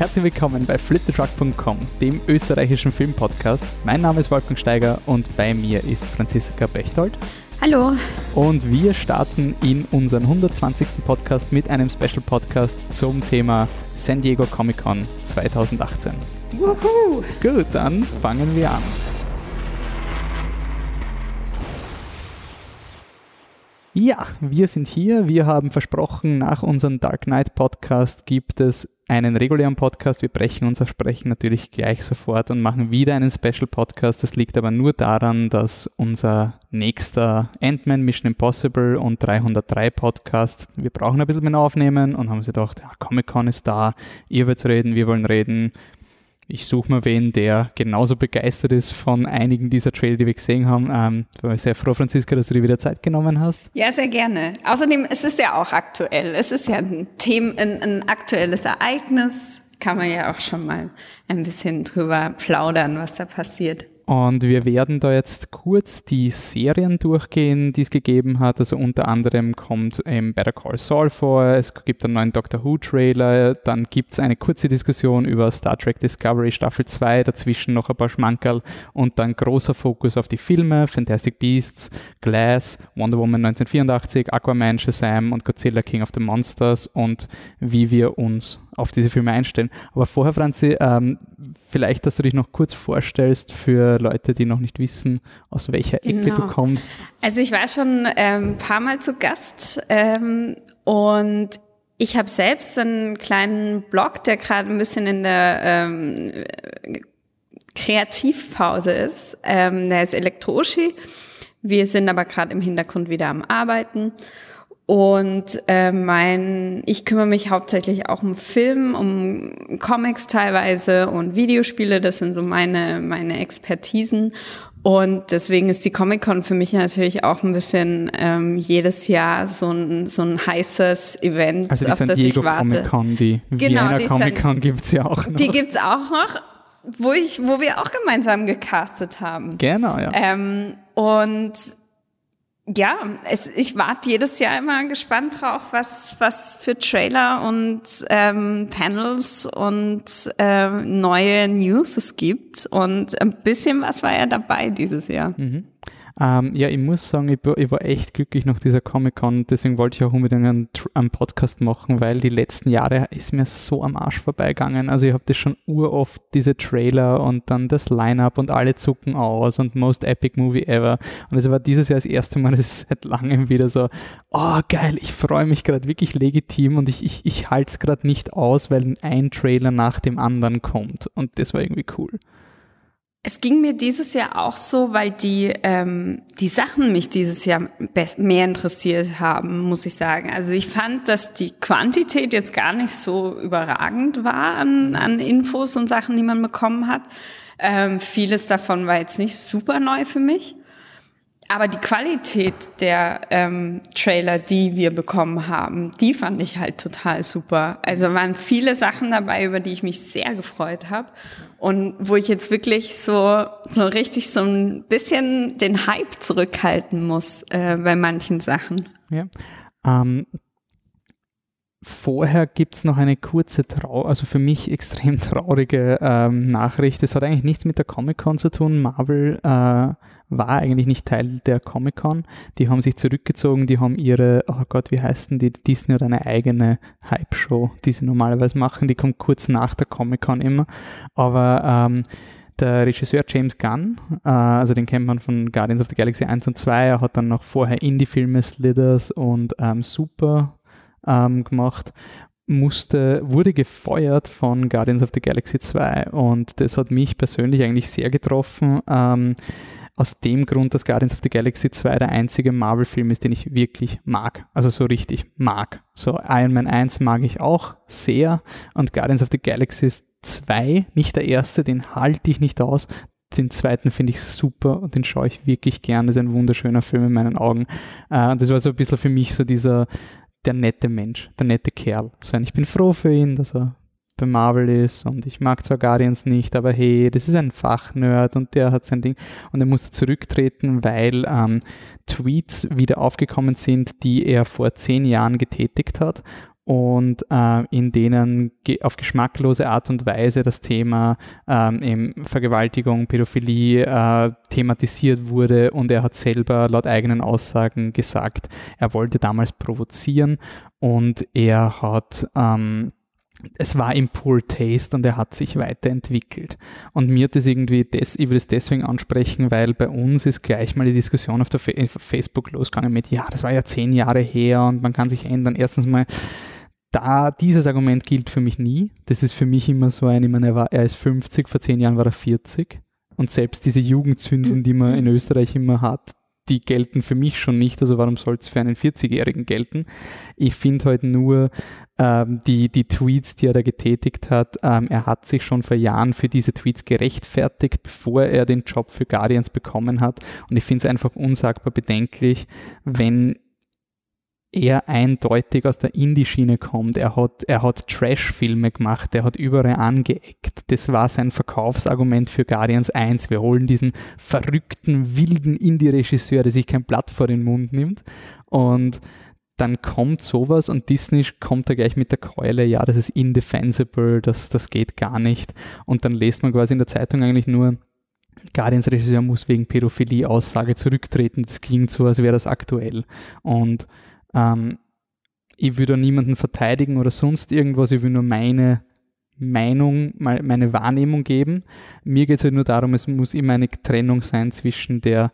Herzlich willkommen bei flittertruck.com, dem österreichischen Filmpodcast. Mein Name ist Wolfgang Steiger und bei mir ist Franziska Bechtold. Hallo. Und wir starten in unseren 120. Podcast mit einem Special Podcast zum Thema San Diego Comic Con 2018. Wuhu. Gut, dann fangen wir an. Ja, wir sind hier. Wir haben versprochen, nach unserem Dark Knight Podcast gibt es einen regulären Podcast. Wir brechen unser Sprechen natürlich gleich sofort und machen wieder einen Special Podcast. Das liegt aber nur daran, dass unser nächster Ant-Man Mission Impossible und 303 Podcast, wir brauchen ein bisschen mehr aufnehmen und haben uns gedacht, ja, Comic Con ist da, ihr wollt reden, wir wollen reden ich suche mal wen, der genauso begeistert ist von einigen dieser Trailer, die wir gesehen haben. Ähm, ich bin sehr froh, Franziska, dass du dir wieder Zeit genommen hast. Ja, sehr gerne. Außerdem es ist es ja auch aktuell. Es ist ja ein Thema, ein, ein aktuelles Ereignis. Kann man ja auch schon mal ein bisschen drüber plaudern, was da passiert. Und wir werden da jetzt kurz die Serien durchgehen, die es gegeben hat. Also unter anderem kommt ähm, Better Call Saul vor, es gibt einen neuen Doctor Who Trailer, dann gibt es eine kurze Diskussion über Star Trek Discovery Staffel 2, dazwischen noch ein paar Schmankerl und dann großer Fokus auf die Filme, Fantastic Beasts, Glass, Wonder Woman 1984, Aquaman, Shazam und Godzilla King of the Monsters und wie wir uns auf diese Filme einstellen. Aber vorher, Franzi, ähm, vielleicht, dass du dich noch kurz vorstellst für Leute, die noch nicht wissen, aus welcher Ecke genau. du kommst. Also ich war schon ein ähm, paar Mal zu Gast ähm, und ich habe selbst einen kleinen Blog, der gerade ein bisschen in der ähm, Kreativpause ist. Ähm, der ist Elektroshi. Wir sind aber gerade im Hintergrund wieder am Arbeiten. Und äh, mein, ich kümmere mich hauptsächlich auch um Film, um Comics teilweise und Videospiele. Das sind so meine meine Expertisen. Und deswegen ist die Comic Con für mich natürlich auch ein bisschen ähm, jedes Jahr so ein, so ein heißes Event, also die auf San das Diego ich warte. Comic Con, die genau, Vienna die Comic Con San- gibt's ja auch noch. Die gibt's auch noch, wo ich, wo wir auch gemeinsam gecastet haben. Genau, ja. Ähm, und ja, es, ich warte jedes Jahr immer gespannt drauf, was, was für Trailer und ähm, Panels und ähm, neue News es gibt. Und ein bisschen was war ja dabei dieses Jahr. Mhm. Ähm, ja, ich muss sagen, ich, war- ich war echt glücklich nach dieser Comic-Con, deswegen wollte ich auch unbedingt einen, einen Podcast machen, weil die letzten Jahre ist mir so am Arsch vorbeigegangen. Also ich habe das schon uroft, diese Trailer und dann das Line-Up und alle zucken aus und Most Epic Movie Ever. Und es war dieses Jahr das erste Mal, dass es seit langem wieder so, oh geil, ich freue mich gerade wirklich legitim und ich, ich, ich halte es gerade nicht aus, weil ein Trailer nach dem anderen kommt. Und das war irgendwie cool. Es ging mir dieses Jahr auch so, weil die, ähm, die Sachen mich dieses Jahr mehr interessiert haben, muss ich sagen. Also ich fand, dass die Quantität jetzt gar nicht so überragend war an, an Infos und Sachen, die man bekommen hat. Ähm, vieles davon war jetzt nicht super neu für mich. Aber die Qualität der ähm, Trailer, die wir bekommen haben, die fand ich halt total super. Also waren viele Sachen dabei, über die ich mich sehr gefreut habe und wo ich jetzt wirklich so so richtig so ein bisschen den Hype zurückhalten muss äh, bei manchen Sachen. Ja. Ähm, vorher gibt es noch eine kurze, trau also für mich extrem traurige ähm, Nachricht. Es hat eigentlich nichts mit der Comic-Con zu tun. Marvel äh, war eigentlich nicht Teil der Comic-Con. Die haben sich zurückgezogen, die haben ihre, oh Gott, wie heißt denn die? Disney hat eine eigene Hype-Show, die sie normalerweise machen. Die kommt kurz nach der Comic-Con immer. Aber ähm, der Regisseur James Gunn, äh, also den kennt man von Guardians of the Galaxy 1 und 2, er hat dann noch vorher Indie-Filme Slithers und ähm, Super ähm, gemacht, musste, wurde gefeuert von Guardians of the Galaxy 2 und das hat mich persönlich eigentlich sehr getroffen. Ähm, aus dem Grund, dass Guardians of the Galaxy 2 der einzige Marvel-Film ist, den ich wirklich mag. Also so richtig mag. So Iron Man 1 mag ich auch sehr und Guardians of the Galaxy 2, nicht der erste, den halte ich nicht aus. Den zweiten finde ich super und den schaue ich wirklich gern. Das ist ein wunderschöner Film in meinen Augen. Äh, das war so ein bisschen für mich so dieser, der nette Mensch, der nette Kerl. So, und ich bin froh für ihn, dass er bei Marvel ist und ich mag zwar Guardians nicht, aber hey, das ist ein Fachnerd und der hat sein Ding. Und er musste zurücktreten, weil ähm, Tweets wieder aufgekommen sind, die er vor zehn Jahren getätigt hat und äh, in denen auf geschmacklose Art und Weise das Thema ähm, Vergewaltigung, Pädophilie äh, thematisiert wurde und er hat selber laut eigenen Aussagen gesagt, er wollte damals provozieren und er hat ähm, es war im Poor Taste und er hat sich weiterentwickelt. Und mir es irgendwie, des, ich will es deswegen ansprechen, weil bei uns ist gleich mal die Diskussion auf der Fa Facebook losgegangen mit, ja, das war ja zehn Jahre her und man kann sich ändern. Erstens mal, da dieses Argument gilt für mich nie. Das ist für mich immer so ein, ich meine, er, war, er ist 50, vor zehn Jahren war er 40. Und selbst diese Jugendzünden, die man in Österreich immer hat, die gelten für mich schon nicht, also warum soll es für einen 40-Jährigen gelten? Ich finde halt nur ähm, die, die Tweets, die er da getätigt hat, ähm, er hat sich schon vor Jahren für diese Tweets gerechtfertigt, bevor er den Job für Guardians bekommen hat. Und ich finde es einfach unsagbar bedenklich, wenn er eindeutig aus der Indie-Schiene kommt. Er hat, er hat Trash-Filme gemacht, er hat überall angeeckt. Das war sein Verkaufsargument für Guardians 1. Wir holen diesen verrückten, wilden Indie-Regisseur, der sich kein Blatt vor den Mund nimmt. Und dann kommt sowas und Disney kommt da gleich mit der Keule, ja, das ist indefensible, das, das geht gar nicht. Und dann lest man quasi in der Zeitung eigentlich nur, Guardians-Regisseur muss wegen Pädophilie-Aussage zurücktreten. Das klingt so, als wäre das aktuell. Und ähm, ich will da niemanden verteidigen oder sonst irgendwas, ich will nur meine Meinung, meine Wahrnehmung geben. Mir geht es halt nur darum, es muss immer eine Trennung sein zwischen der,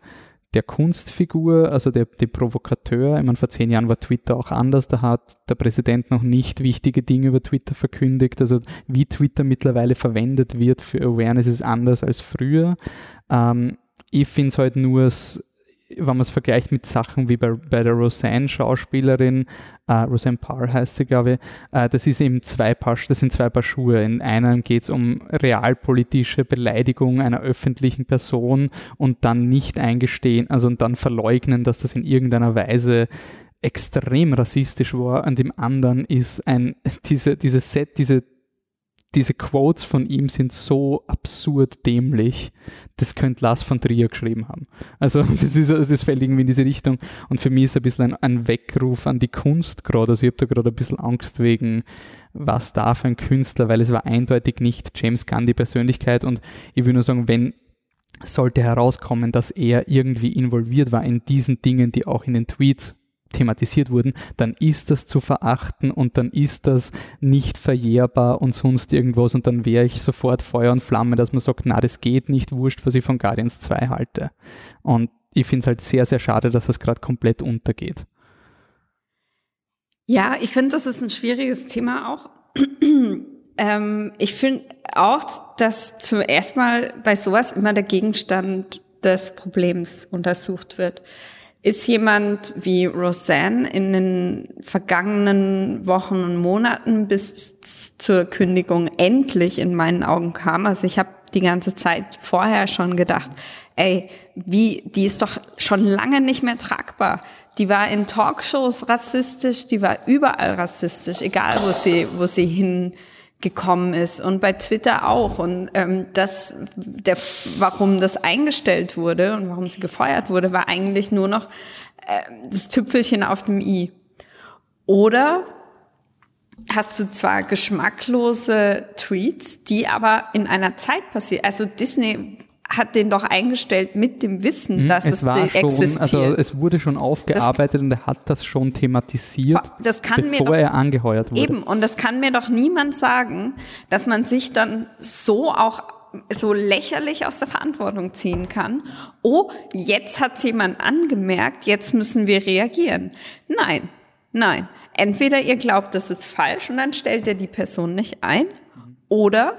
der Kunstfigur, also der, dem Provokateur. Ich meine, vor zehn Jahren war Twitter auch anders. Da hat der Präsident noch nicht wichtige Dinge über Twitter verkündigt. Also wie Twitter mittlerweile verwendet wird für Awareness ist anders als früher. Ähm, ich finde es halt nur wenn man es vergleicht mit Sachen wie bei, bei der Roseanne-Schauspielerin, äh, Roseanne Parr heißt sie, glaube ich, äh, das ist eben zwei Paar, das sind zwei Paar Schuhe. In einem geht es um realpolitische Beleidigung einer öffentlichen Person und dann nicht eingestehen, also und dann verleugnen, dass das in irgendeiner Weise extrem rassistisch war. Und im anderen ist ein, diese, diese Set, diese diese Quotes von ihm sind so absurd dämlich. Das könnte Lars von Trier geschrieben haben. Also das, ist, das fällt irgendwie in diese Richtung. Und für mich ist ein bisschen ein, ein Weckruf an die Kunst gerade. Also ich habe da gerade ein bisschen Angst wegen, was darf ein Künstler, weil es war eindeutig nicht James Gunn die Persönlichkeit. Und ich will nur sagen, wenn sollte herauskommen, dass er irgendwie involviert war in diesen Dingen, die auch in den Tweets thematisiert wurden, dann ist das zu verachten und dann ist das nicht verjährbar und sonst irgendwas und dann wäre ich sofort Feuer und Flamme, dass man sagt, na, das geht nicht, wurscht, was ich von Guardians 2 halte. Und ich finde es halt sehr, sehr schade, dass das gerade komplett untergeht. Ja, ich finde, das ist ein schwieriges Thema auch. ähm, ich finde auch, dass zuerst mal bei sowas immer der Gegenstand des Problems untersucht wird. Ist jemand wie Roseanne in den vergangenen Wochen und Monaten bis zur Kündigung endlich in meinen Augen kam? Also ich habe die ganze Zeit vorher schon gedacht, ey, wie, die ist doch schon lange nicht mehr tragbar. Die war in Talkshows rassistisch, die war überall rassistisch, egal wo sie, wo sie hin gekommen ist und bei Twitter auch. Und ähm, das der warum das eingestellt wurde und warum sie gefeuert wurde war eigentlich nur noch äh, das Tüpfelchen auf dem i. Oder hast du zwar geschmacklose Tweets die aber in einer Zeit passieren also Disney hat den doch eingestellt mit dem Wissen, hm, dass es, es war schon, existiert. Also es wurde schon aufgearbeitet das, und er hat das schon thematisiert, das kann bevor doch, er angeheuert wurde. Eben, und das kann mir doch niemand sagen, dass man sich dann so auch so lächerlich aus der Verantwortung ziehen kann. Oh, jetzt hat jemand angemerkt, jetzt müssen wir reagieren. Nein, nein. Entweder ihr glaubt, das ist falsch und dann stellt ihr die Person nicht ein, oder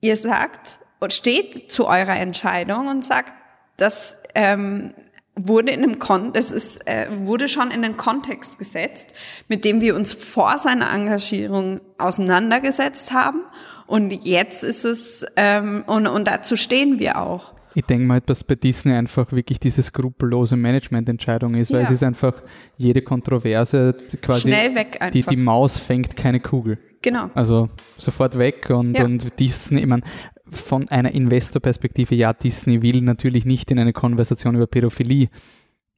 ihr sagt, und steht zu eurer Entscheidung und sagt, das ähm, wurde in einem Kon das ist, äh, wurde schon in den Kontext gesetzt, mit dem wir uns vor seiner Engagierung auseinandergesetzt haben. Und jetzt ist es, ähm, und, und dazu stehen wir auch. Ich denke mal, dass bei Disney einfach wirklich diese skrupellose Managemententscheidung ist, weil ja. es ist einfach jede Kontroverse quasi. Schnell weg einfach. Die, die Maus fängt keine Kugel. Genau. Also sofort weg und, ja. und Disney, ich meine, von einer Investorperspektive, ja, Disney will natürlich nicht in eine Konversation über Pädophilie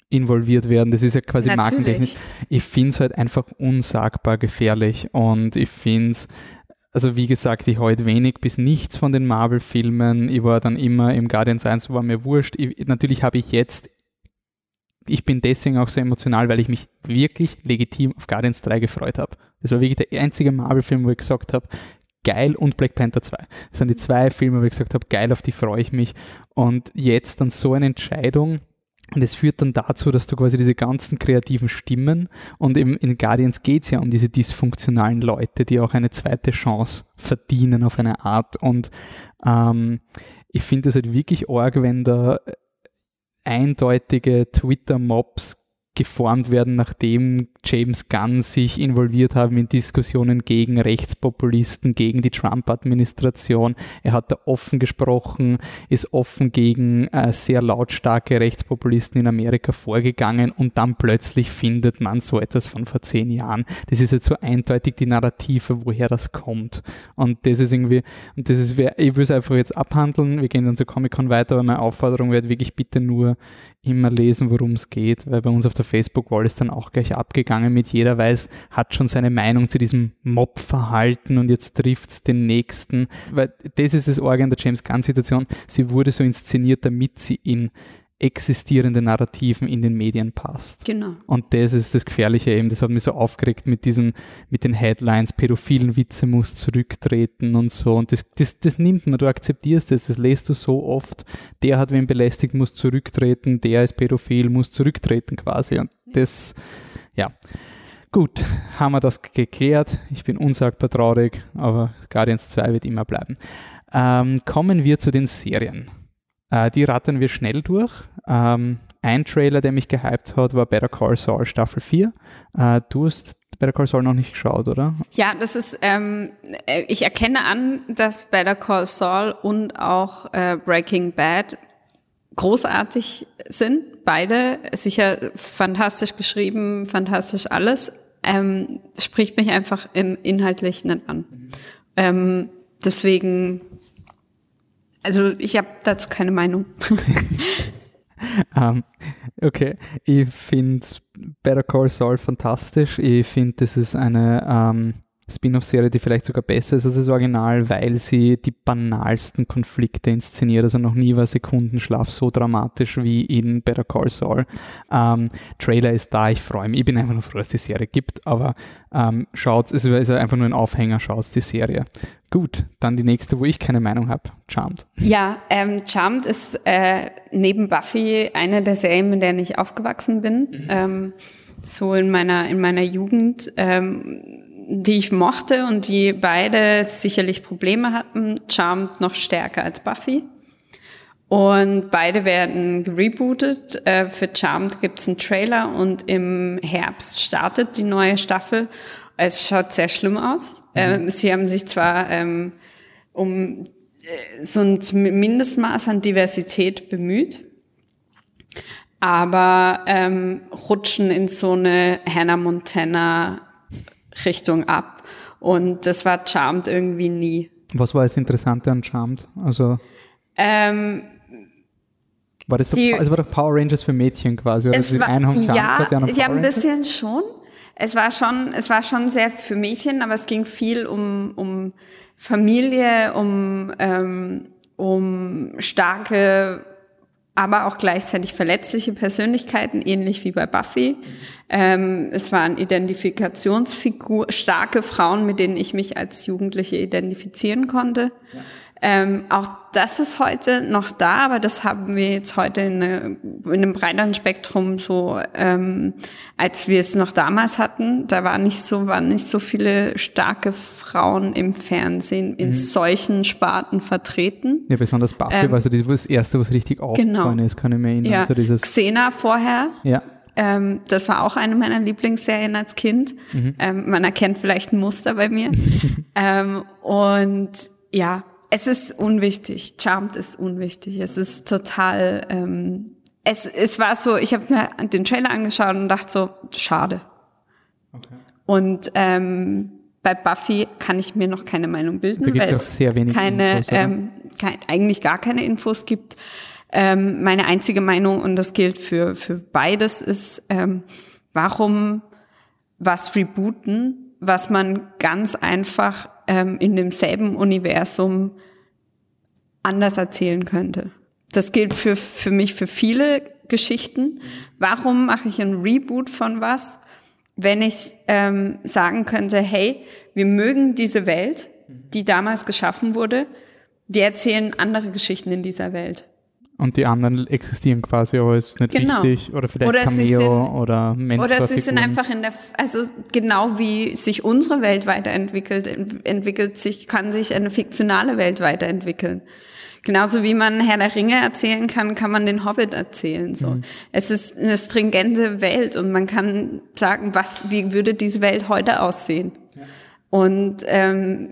involviert werden. Das ist ja quasi markentechnisch. Ich finde es halt einfach unsagbar gefährlich und ich finde es also wie gesagt, ich heute wenig bis nichts von den Marvel-Filmen. Ich war dann immer im Guardians 1, war mir wurscht. Ich, natürlich habe ich jetzt, ich bin deswegen auch so emotional, weil ich mich wirklich legitim auf Guardians 3 gefreut habe. Das war wirklich der einzige Marvel-Film, wo ich gesagt habe, geil und Black Panther 2. Das sind die zwei Filme, wo ich gesagt habe, geil, auf die freue ich mich. Und jetzt dann so eine Entscheidung, und es führt dann dazu, dass du quasi diese ganzen kreativen Stimmen und im, in Guardians geht es ja um diese dysfunktionalen Leute, die auch eine zweite Chance verdienen auf eine Art. Und ähm, ich finde es halt wirklich arg, wenn da eindeutige Twitter-Mobs geformt werden, nachdem James Gunn sich involviert haben in Diskussionen gegen Rechtspopulisten, gegen die Trump-Administration. Er hat da offen gesprochen, ist offen gegen äh, sehr lautstarke Rechtspopulisten in Amerika vorgegangen und dann plötzlich findet man so etwas von vor zehn Jahren. Das ist jetzt so eindeutig die Narrative, woher das kommt. Und das ist irgendwie, und das ist, ich will es einfach jetzt abhandeln. Wir gehen dann zur Comic-Con weiter, aber meine Aufforderung wird wirklich bitte nur immer lesen, worum es geht, weil bei uns auf der Facebook-Wall ist dann auch gleich abgegangen mit jeder weiß, hat schon seine Meinung zu diesem Mob-Verhalten und jetzt trifft es den nächsten, weil das ist das Organ der James Gunn-Situation. Sie wurde so inszeniert, damit sie in existierende Narrativen in den Medien passt. Genau. Und das ist das Gefährliche eben. Das hat mich so aufgeregt mit diesen, mit den Headlines, pädophilen Witze muss zurücktreten und so. Und das, das, das nimmt man, du akzeptierst das, das lest du so oft. Der hat wen belästigt, muss zurücktreten, der ist pädophil, muss zurücktreten quasi. Und das, ja. Gut, haben wir das geklärt. Ich bin unsagbar traurig, aber Guardians 2 wird immer bleiben. Ähm, kommen wir zu den Serien. Äh, die rattern wir schnell durch. Ähm, ein Trailer, der mich gehypt hat, war Better Call Saul Staffel 4. Äh, du hast Better Call Saul noch nicht geschaut, oder? Ja, das ist, ähm, äh, ich erkenne an, dass Better Call Saul und auch äh, Breaking Bad großartig sind. Beide sicher fantastisch geschrieben, fantastisch alles. Ähm, spricht mich einfach im Inhaltlich nicht an. Ähm, deswegen also ich habe dazu keine Meinung. um, ähm, okay, ich finde Better Call Saul fantastisch. Ich finde, das ist eine ähm, Spin-off-Serie, die vielleicht sogar besser ist als das Original, weil sie die banalsten Konflikte inszeniert. Also noch nie war Sekundenschlaf so dramatisch wie in Better Call Saul. Ähm, Trailer ist da, ich freue mich. Ich bin einfach nur froh, dass es die Serie gibt, aber ähm, schaut, es ist einfach nur ein Aufhänger, schaut die Serie. Gut, dann die nächste, wo ich keine Meinung habe. Charmed. Ja, ähm, Charmed ist äh, neben Buffy eine der Serien, mit denen ich aufgewachsen bin. Mhm. Ähm, so in meiner in meiner Jugend, ähm, die ich mochte und die beide sicherlich Probleme hatten. Charmed noch stärker als Buffy. Und beide werden gerebootet. Äh, für Charmed gibt's einen Trailer und im Herbst startet die neue Staffel. Es schaut sehr schlimm aus. Ähm, sie haben sich zwar ähm, um äh, so ein Mindestmaß an Diversität bemüht, aber ähm, rutschen in so eine Hannah Montana Richtung ab. Und das war Charmed irgendwie nie. Was war das Interessante an Charmed? Also ähm, war das so, die, es war doch Power Rangers für Mädchen quasi, oder? Es war, ja, ja, ein bisschen schon es war schon, es war schon sehr für Mädchen, aber es ging viel um, um Familie, um, ähm, um starke, aber auch gleichzeitig verletzliche Persönlichkeiten, ähnlich wie bei Buffy. Ähm, es waren Identifikationsfigur, starke Frauen, mit denen ich mich als Jugendliche identifizieren konnte. Ja. Ähm, auch das ist heute noch da, aber das haben wir jetzt heute in, eine, in einem breiteren Spektrum so, ähm, als wir es noch damals hatten. Da waren nicht so, waren nicht so viele starke Frauen im Fernsehen in mhm. solchen Sparten vertreten. Ja, besonders Buffy ähm, war so das erste, was richtig aufgefallen genau. ist, kann ich mir erinnern. Ja. So dieses Xena vorher. Ja. Ähm, das war auch eine meiner Lieblingsserien als Kind. Mhm. Ähm, man erkennt vielleicht ein Muster bei mir. ähm, und ja, es ist unwichtig. Charmed ist unwichtig. Es ist total. Ähm, es, es war so. Ich habe mir den Trailer angeschaut und dachte so, schade. Okay. Und ähm, bei Buffy kann ich mir noch keine Meinung bilden, weil es keine, Infos, ähm, kein, eigentlich gar keine Infos gibt. ähm, meine einzige Meinung, und das gilt für, für beides, ist, ähm, warum was rebooten, was man ganz einfach ähm, in demselben Universum anders erzählen könnte. Das gilt für, für mich für viele Geschichten. Warum mache ich ein Reboot von was, wenn ich ähm, sagen könnte, hey, wir mögen diese Welt, die damals geschaffen wurde, wir erzählen andere Geschichten in dieser Welt. Und die anderen existieren quasi, aber es ist nicht genau. wichtig oder vielleicht oder Cameo in, oder Mensch. Oder sie sind einfach in der, also genau wie sich unsere Welt weiterentwickelt, entwickelt sich, kann sich eine fiktionale Welt weiterentwickeln. Genauso wie man Herr der Ringe erzählen kann, kann man den Hobbit erzählen. So, mhm. es ist eine stringente Welt und man kann sagen, was, wie würde diese Welt heute aussehen? Ja. Und ähm,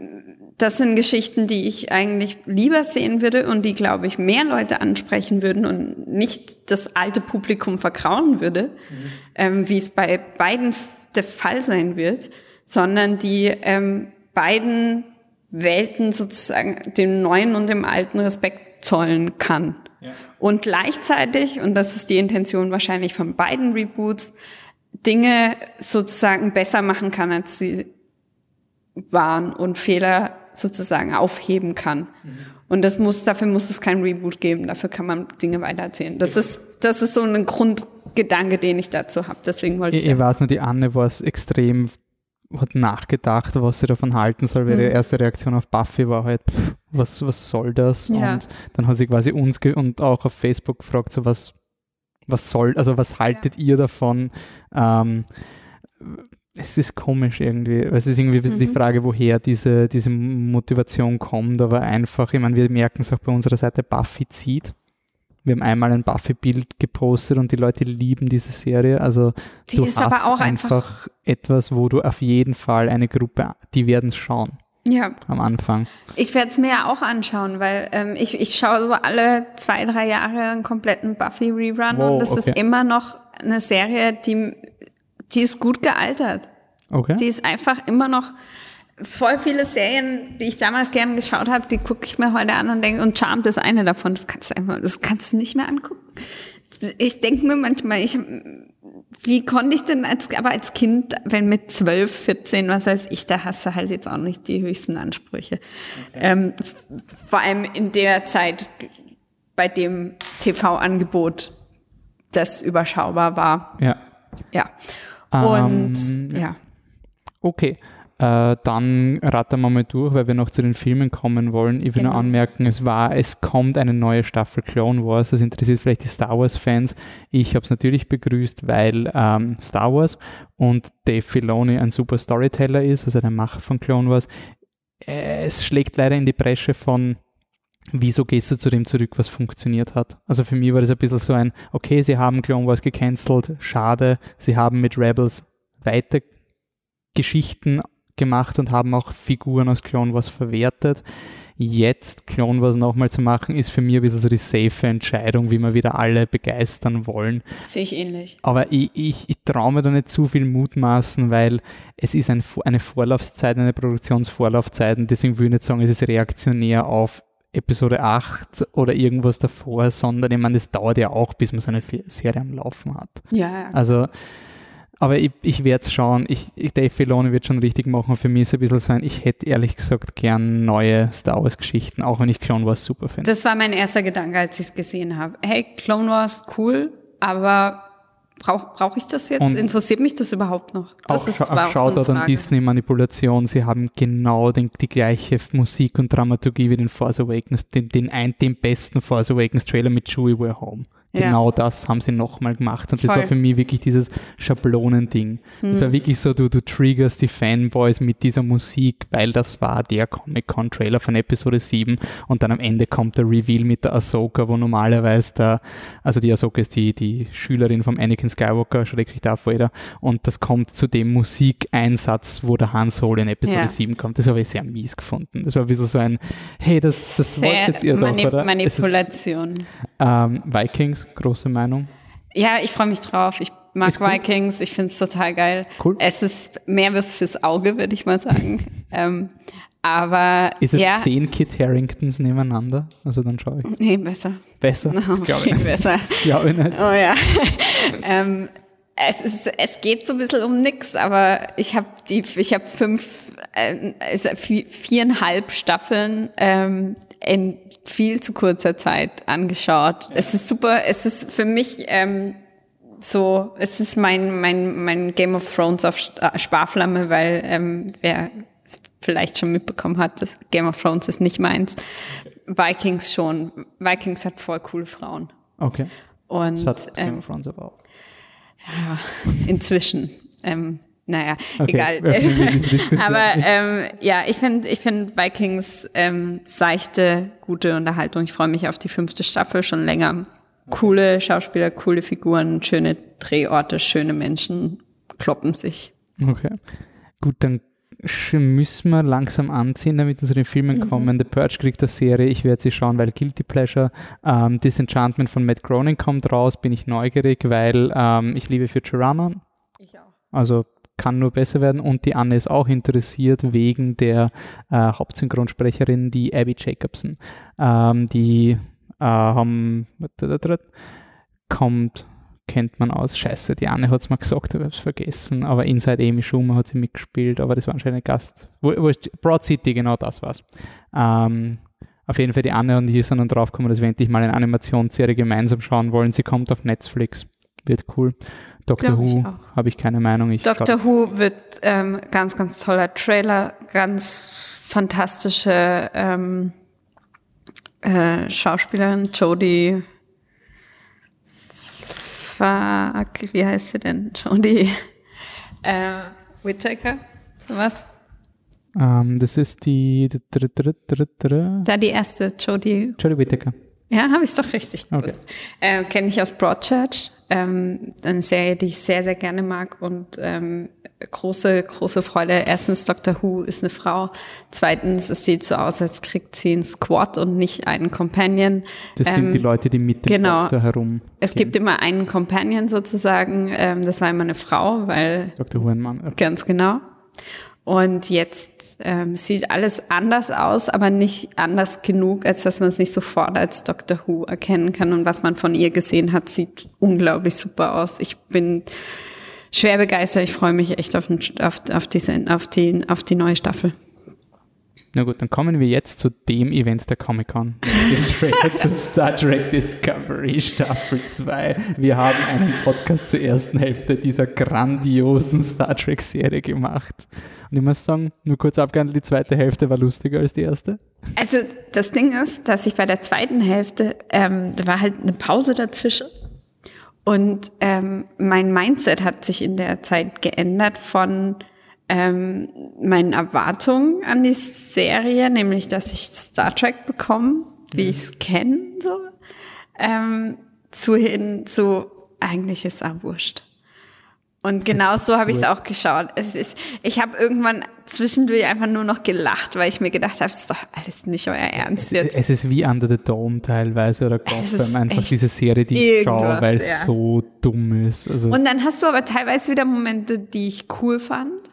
das sind Geschichten, die ich eigentlich lieber sehen würde und die, glaube ich, mehr Leute ansprechen würden und nicht das alte Publikum verkrauen würde, mhm. ähm, wie es bei beiden der Fall sein wird, sondern die ähm, beiden Welten sozusagen dem Neuen und dem Alten Respekt zollen kann. Ja. Und gleichzeitig, und das ist die Intention wahrscheinlich von beiden Reboots, Dinge sozusagen besser machen kann, als sie waren und Fehler sozusagen aufheben kann. Mhm. Und das muss, dafür muss es kein Reboot geben, dafür kann man Dinge weitererzählen. Das ist, das ist so ein Grundgedanke, den ich dazu habe. Deswegen wollte ich. Ich, ich weiß nur, die Anne war es extrem hat nachgedacht, was sie davon halten soll, weil mhm. ihre erste Reaktion auf Buffy war halt, pff, was, was soll das? Ja. Und dann hat sie quasi uns und auch auf Facebook gefragt, so was, was soll, also was haltet ja. ihr davon? Ähm, es ist komisch irgendwie. Es ist irgendwie mhm. die Frage, woher diese, diese Motivation kommt, aber einfach, ich meine, wir merken es auch bei unserer Seite, Buffy zieht. Wir haben einmal ein Buffy-Bild gepostet und die Leute lieben diese Serie. Also die du hast einfach, einfach, etwas, wo du auf jeden Fall eine Gruppe, die werden es schauen. Ja. Am Anfang. Ich werde es mir ja auch anschauen, weil ähm, ich, ich schaue so alle zwei, drei Jahre einen kompletten Buffy-Rerun wow, und das okay. ist immer noch eine Serie, die, die ist gut gealtert. Okay. Die ist einfach immer noch voll viele Serien, die ich damals gerne geschaut habe, die gucke ich mir heute an und denke, und Charmed ist eine davon, das kannst du einfach, das kannst du nicht mehr angucken. Ich denke mir manchmal, ich, wie konnte ich denn als, aber als Kind, wenn mit 12, 14, was heißt ich, da hast du halt jetzt auch nicht die höchsten Ansprüche. Okay. Ähm, vor allem in der Zeit, bei dem TV-Angebot, das überschaubar war. Ja. Ja. Und, ähm, ja. Okay. Äh, dann rattern wir mal durch, weil wir noch zu den Filmen kommen wollen. Ich will genau. nur anmerken, es war, es kommt eine neue Staffel Clone Wars. Das interessiert vielleicht die Star Wars-Fans. Ich habe es natürlich begrüßt, weil ähm, Star Wars und Dave Filoni ein super Storyteller ist, also der Macher von Clone Wars. Es schlägt leider in die Bresche von wieso gehst du zu dem zurück, was funktioniert hat? Also für mich war das ein bisschen so ein, okay, sie haben Clone Wars gecancelt, schade, sie haben mit Rebels weiter Geschichten gemacht und haben auch Figuren aus Clone Wars verwertet. Jetzt Clone Wars nochmal zu machen, ist für mich ein bisschen so die safe Entscheidung, wie wir wieder alle begeistern wollen. Sehe ich ähnlich. Aber ich, ich, ich traue mir da nicht zu viel mutmaßen, weil es ist ein, eine Vorlaufzeit, eine Produktionsvorlaufzeit und deswegen würde ich nicht sagen, es ist reaktionär auf Episode 8 oder irgendwas davor, sondern ich meine, das dauert ja auch, bis man so eine Serie am Laufen hat. Ja, ja. Also aber ich, ich werde es schauen. Ich, ich, Dave Filoni wird schon richtig machen. Für mich ist es ein bisschen sein, ich hätte ehrlich gesagt gern neue Star Wars-Geschichten, auch wenn ich Clone Wars super finde. Das war mein erster Gedanke, als ich es gesehen habe. Hey, Clone Wars, cool, aber brauche brauch ich das jetzt? Und Interessiert mich das überhaupt noch? Das auch, ist auch Shoutout so an Disney-Manipulation. Sie haben genau den, die gleiche Musik und Dramaturgie wie den Force Awakens, den, den, ein, den besten Force Awakens-Trailer mit Chewie We're Home. Genau ja. das haben sie nochmal gemacht. Und Voll. das war für mich wirklich dieses Schablonending. Mhm. Das war wirklich so, du, du triggerst die Fanboys mit dieser Musik, weil das war der Comic-Con-Trailer von Episode 7 und dann am Ende kommt der Reveal mit der Ahsoka, wo normalerweise der, also die Ahsoka ist die, die Schülerin vom Anakin Skywalker, schrecklich Darth Vader, und das kommt zu dem Musikeinsatz, wo der Han Solo in Episode ja. 7 kommt. Das habe ich sehr mies gefunden. Das war ein bisschen so ein, hey, das, das wolltet ihr Manip doch, oder? Manipulation. Ist, ähm, Vikings große Meinung? Ja, ich freue mich drauf. Ich mag cool. Vikings. Ich finde es total geil. Cool. Es ist mehr was fürs Auge, würde ich mal sagen. ähm, Aber Ist es ja, zehn Kit Harringtons nebeneinander? Also dann schaue ich. nee, besser. Besser? Das No, glaube viel ich besser. Das glaube ich nicht. Oh ja. ähm, es, ist, es geht so ein bisschen um nix, aber ich habe die, ich habe fünf, äh, also vi- viereinhalb Staffeln ähm, in viel zu kurzer Zeit angeschaut. Es ist super. Es ist für mich ähm, so, es ist mein mein mein Game of Thrones auf Sparflamme, weil ähm, wer es vielleicht schon mitbekommen hat, das Game of Thrones ist nicht meins. Vikings schon. Vikings hat voll coole Frauen. Okay. Und Das hat Game ähm, of Thrones aber auch. ja, inzwischen. Ähm, naja, Okay, egal. Aber ähm, ja, ich finde ich find Vikings ähm, seichte, gute Unterhaltung. Ich freue mich auf die fünfte Staffel schon länger. Coole Schauspieler, coole Figuren, schöne Drehorte, schöne Menschen kloppen sich. Okay. Gut, dann müssen wir langsam anziehen, damit wir zu den Filmen Mhm. kommen. The Purge kriegt eine Serie, ich werde sie schauen, weil Guilty Pleasure. Ähm, Disenchantment von Matt Groening kommt raus, bin ich neugierig, weil ähm, ich liebe Futurama. Ich auch. Also kann nur besser werden. Und die Anne ist auch interessiert wegen der äh, Hauptsynchronsprecherin, die Abby Jacobson. Ähm, die äh, haben, kommt, kennt man aus. Scheiße, die Anne hat es mal gesagt, ich habe es vergessen. Aber Inside Amy Schumer hat sie mitgespielt, aber das war anscheinend ein Gast. Wo, wo ist, Broad City, genau das war's. Ähm, auf jeden Fall die Anne und ich sind dann draufgekommen, dass wir endlich mal eine Animationsserie gemeinsam schauen wollen. Sie kommt auf Netflix. Wird cool. Doctor Glaub Who habe ich keine Meinung. Ich Doctor Who wird ähm, ganz, ganz toller Trailer, ganz fantastische ähm, äh, Schauspielerin, Jodie. Fuck, wie heißt sie denn? Jodie äh, Whittaker, sowas. Ähm, das ist die Da die erste, Jodie Jodie Whittaker. Ja, habe ich es doch richtig Okay. gewusst. Ähm, Kenne ich aus Broadchurch, ähm, eine Serie, die ich sehr, sehr gerne mag und ähm, große, große Freude. Erstens, Doctor Who ist eine Frau. Zweitens, es sieht so aus, als kriegt sie einen Squad und nicht einen Companion. Das sind Ähm, die Leute, die mit dem genau. Doktor herum. Es gibt immer einen Companion sozusagen. Ähm, das war immer eine Frau, weil Dr. Who ein Mann. Okay. Ganz genau. Und jetzt ähm, sieht alles anders aus, aber nicht anders genug, als dass man es nicht sofort als Doctor Who erkennen kann. Und was man von ihr gesehen hat, sieht unglaublich super aus. Ich bin schwer begeistert. Ich freue mich echt auf, den, auf, auf, diese, auf, die, auf die neue Staffel. Na gut, dann kommen wir jetzt zu dem Event der Comic-Con. Den Trailer zu Star Trek Discovery Staffel 2. Wir haben einen Podcast zur ersten Hälfte dieser grandiosen Star Trek-Serie gemacht. Und ich muss sagen, nur kurz abgehandelt, die zweite Hälfte war lustiger als die erste. Also das Ding ist, dass ich bei der zweiten Hälfte, ähm, da war halt eine Pause dazwischen. Und ähm, mein Mindset hat sich in der Zeit geändert von ähm, meinen Erwartungen an die Serie, nämlich dass ich Star Trek bekomme, wie ich es kenne, so, ähm, zu hin zu eigentlich ist auch wurscht. Und genau so habe ich es auch geschaut. Es ist, ich habe irgendwann zwischendurch einfach nur noch gelacht, weil ich mir gedacht habe, das ist doch alles nicht euer Ernst jetzt. Es ist wie Under the Dome teilweise oder Es Gotham, einfach diese Serie, die ich schaue, weil es ja. so dumm ist. Also, Und dann hast du aber teilweise wieder Momente, die ich cool fand.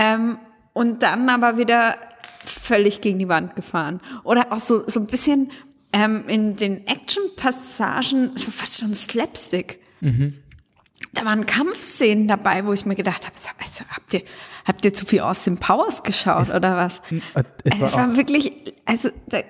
Ähm, und dann aber wieder völlig gegen die Wand gefahren. Oder auch so, so ein bisschen ähm, in den Action-Passagen, so fast schon Slapstick. Da waren Kampfszenen dabei, wo ich mir gedacht habe, also, habt ihr, habt ihr zu viel Austin Powers geschaut oder was? äh, es Also war es war wirklich, also da,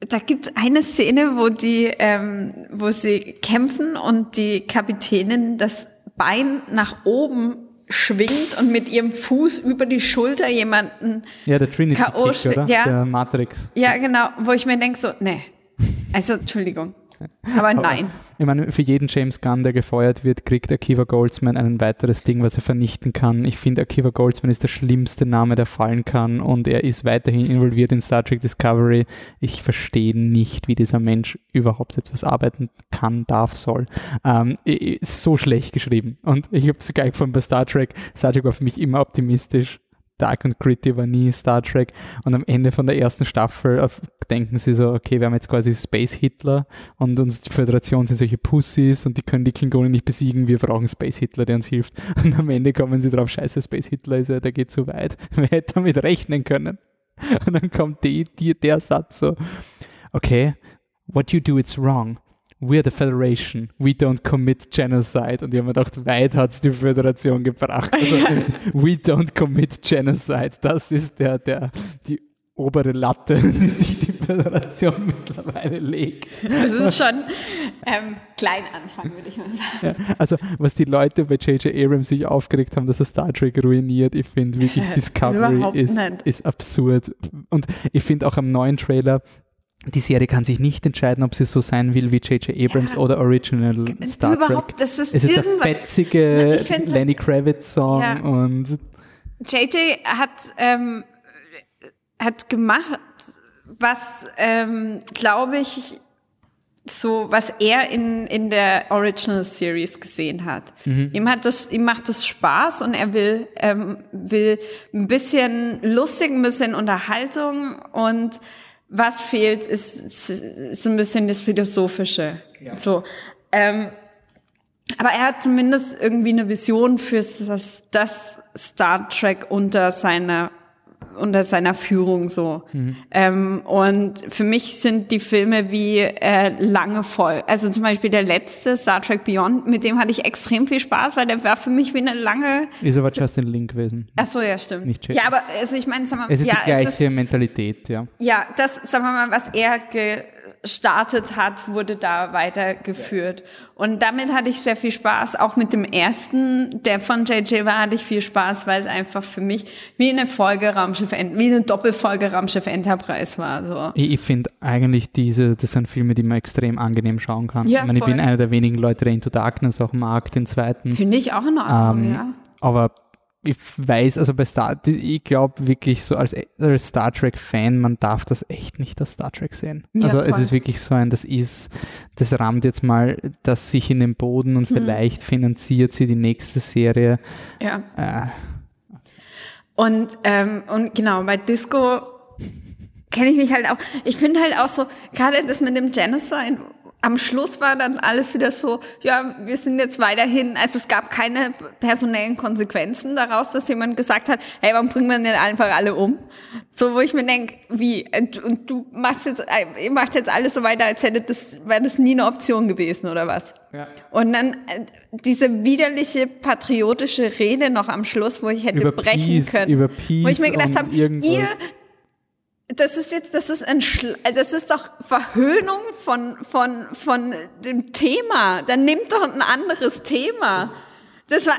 da gibt es eine Szene, wo die, ähm, wo sie kämpfen und die Kapitänin das Bein nach oben schwingt und mit ihrem Fuß über die Schulter jemanden, ja, der Trinity. Kick, oder? ja. Der Matrix. ja genau, wo ich mir denke so, nee, also Entschuldigung, aber nein. Ich meine, für jeden James Gunn, der gefeuert wird, kriegt Akiva Goldsman ein weiteres Ding, was er vernichten kann. Ich finde, Akiva Goldsman ist der schlimmste Name, der fallen kann und er ist weiterhin involviert in Star Trek Discovery. Ich verstehe nicht, wie dieser Mensch überhaupt etwas arbeiten kann, darf, soll. Ähm, so schlecht geschrieben und ich habe es geil gefunden bei Star Trek. Star Trek war für mich immer optimistisch. Dark und Gritty war nie Star Trek. Und am Ende von der ersten Staffel denken sie so, okay, wir haben jetzt quasi Space Hitler und uns die Föderation sind solche Pussys und die können die Klingonen nicht besiegen, wir brauchen Space Hitler, der uns hilft. Und am Ende kommen sie drauf, scheiße, Space Hitler ist ja, der geht zu weit. Wer hätte damit rechnen können? Und dann kommt die, die, der Satz so, okay, what you do it's wrong we're the Federation, we don't commit genocide. Und ich habe mir gedacht, weit hat es die Föderation gebracht. Also, we don't commit genocide. Das ist der, der, die obere Latte, die sich die Föderation mittlerweile legt. Das ist schon ähm, klein Anfang, würde ich mal sagen. Ja, also, was die Leute bei J.J. Abrams sich aufgeregt haben, dass er Star Trek ruiniert, ich finde wirklich, Discovery ist, ist absurd. Und ich finde auch am neuen Trailer, die Serie kann sich nicht entscheiden, ob sie so sein will wie J.J. Abrams ja, oder Original Star Trek. Das ist es ist der fetzige find, Lenny Kravitz-Song ja. und J.J. hat, ähm, hat gemacht, was, ähm, glaube ich, so, was er in, in der Original Series gesehen hat. Mhm. Ihm hat das, ihm macht das Spaß und er will, ähm, will ein bisschen lustig, ein bisschen Unterhaltung und was fehlt, ist, ist ein bisschen das Philosophische. Ja. So. Ähm, aber er hat zumindest irgendwie eine Vision für das, das Star Trek unter seiner unter seiner Führung so. Mhm. Ähm, und für mich sind die Filme wie äh, lange voll. Also zum Beispiel der letzte, Star Trek Beyond, mit dem hatte ich extrem viel Spaß, weil der war für mich wie eine lange... Ist aber Justin Link gewesen. Ach so, ja, stimmt. Nicht ja, aber also ich meine, sag mal... Es ist ja, die gleiche ist, Mentalität, ja. Ja, das, sagen wir mal, was er ge gestartet hat, wurde da weitergeführt. Und damit hatte ich sehr viel Spaß. Auch mit dem ersten, der von JJ war, hatte ich viel Spaß, weil es einfach für mich wie eine Folge Raumschiff, wie eine Doppelfolge Raumschiff Enterprise war. So. Ich, ich finde eigentlich diese, das sind Filme, die man extrem angenehm schauen kann. Ja, ich meine, ich bin einer der wenigen Leute, der Into Darkness auch mag, den zweiten. Finde ich auch in Ordnung, ähm, ja. Aber ich weiß, also bei Star, ich glaube wirklich so als, als, Star Trek-Fan, man darf das echt nicht als Star Trek sehen. Ja, also voll. es ist wirklich so ein, das ist, das rammt jetzt mal das sich in den Boden und mhm. vielleicht finanziert sie die nächste Serie. Ja. Äh. Und, ähm, und genau, bei Disco kenne ich mich halt auch, ich finde halt auch so, gerade das mit dem Genocide, am Schluss war dann alles wieder so, ja, wir sind jetzt weiterhin, also es gab keine personellen Konsequenzen daraus, dass jemand gesagt hat, hey, warum bringen wir denn einfach alle um? So, wo ich mir denke, wie, und du machst jetzt, äh, ihr macht jetzt alles so weiter, als hätte das, wäre das nie eine Option gewesen oder was? Ja. Und dann äh, diese widerliche patriotische Rede noch am Schluss, wo ich hätte über brechen Peace, können. Über Peace wo ich mir gedacht habe, ihr das ist jetzt, das ist ein, Schl also das ist doch Verhöhnung von, von, von dem Thema. Dann nimmt doch ein anderes Thema. Das war,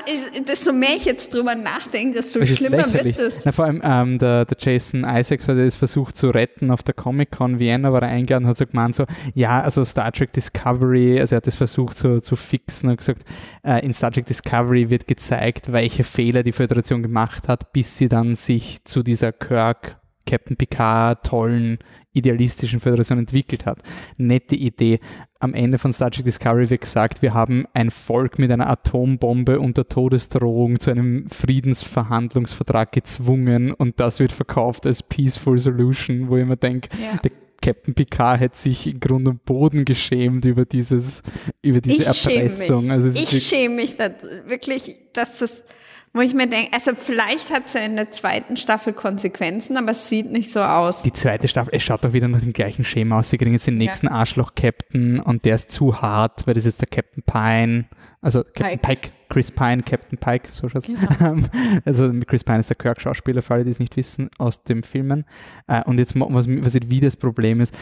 desto mehr ich jetzt drüber nachdenke, desto das schlimmer wird es. Na, vor allem ähm, der, der Jason Isaacs hat es versucht zu retten auf der Comic-Con Vienna, war er eingeladen und hat so gemeint, so, ja, also Star Trek Discovery, also er hat es versucht so, zu fixen und gesagt, äh, in Star Trek Discovery wird gezeigt, welche Fehler die Föderation gemacht hat, bis sie dann sich zu dieser Kirk Captain Picard tollen, idealistischen Föderation entwickelt hat. Nette Idee. Am Ende von Star Trek Discovery wird gesagt, wir haben ein Volk mit einer Atombombe unter Todesdrohung zu einem Friedensverhandlungsvertrag gezwungen und das wird verkauft als Peaceful Solution, wo ich mir denke, ja. der Captain Picard hätte sich in Grund und Boden geschämt über dieses, über diese ich Erpressung. Schäme also ich schäme mich da wirklich, dass das wo ich mir denke, also vielleicht hat es ja in der zweiten Staffel Konsequenzen, aber es sieht nicht so aus. Die zweite Staffel, es schaut doch wieder nach dem gleichen Schema aus. Sie kriegen jetzt den nächsten ja. Arschloch-Captain und der ist zu hart, weil das ist jetzt der Captain Pine, also Captain Pike, Pike Chris Pine, Captain Pike, so schaut's. Genau. also Chris Pine ist der Kirk-Schauspieler, für alle, die es nicht wissen, aus dem Filmen. Äh, und jetzt, was, was jetzt wieder das Problem ist,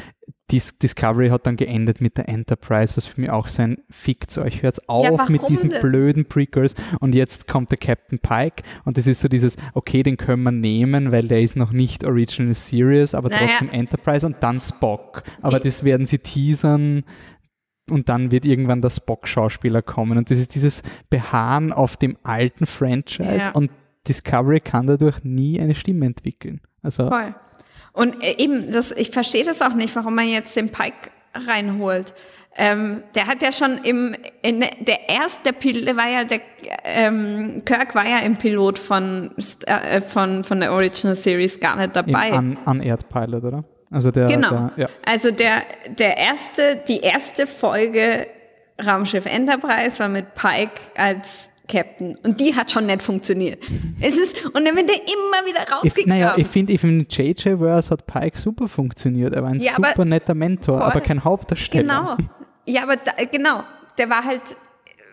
Dis Discovery hat dann geendet mit der Enterprise, was für mich auch sein Fickt euch hört's auf ja, mit diesen denn? blöden Prequels und jetzt kommt der Captain Pike und das ist so dieses, okay, den können wir nehmen, weil der ist noch nicht Original Series, aber naja. trotzdem Enterprise und dann Spock. Aber Die das werden sie teasern und dann wird irgendwann der Spock-Schauspieler kommen. Und das ist dieses Beharren auf dem alten Franchise ja. und Discovery kann dadurch nie eine Stimme entwickeln. Also Voll. Und äh, eben, das, ich verstehe das auch nicht, warum man jetzt den Pike reinholt. Ähm, der hat ja schon im, in der erste Pilot war ja der ähm, Kirk war ja im Pilot von äh, von von der Original Series gar nicht dabei. Un Unearthed Pilot, oder? Also der, genau. Der, ja. Also der der erste die erste Folge Raumschiff Enterprise war mit Pike als Captain. Und die hat schon nicht funktioniert. Es ist, und dann wird der immer wieder rausgekramt. Naja, ich finde, find, JJ Verse hat Pike super funktioniert. Er war ein ja, super netter Mentor, voll, aber kein Hauptdarsteller. Genau. Ja, aber da, genau. Der war halt,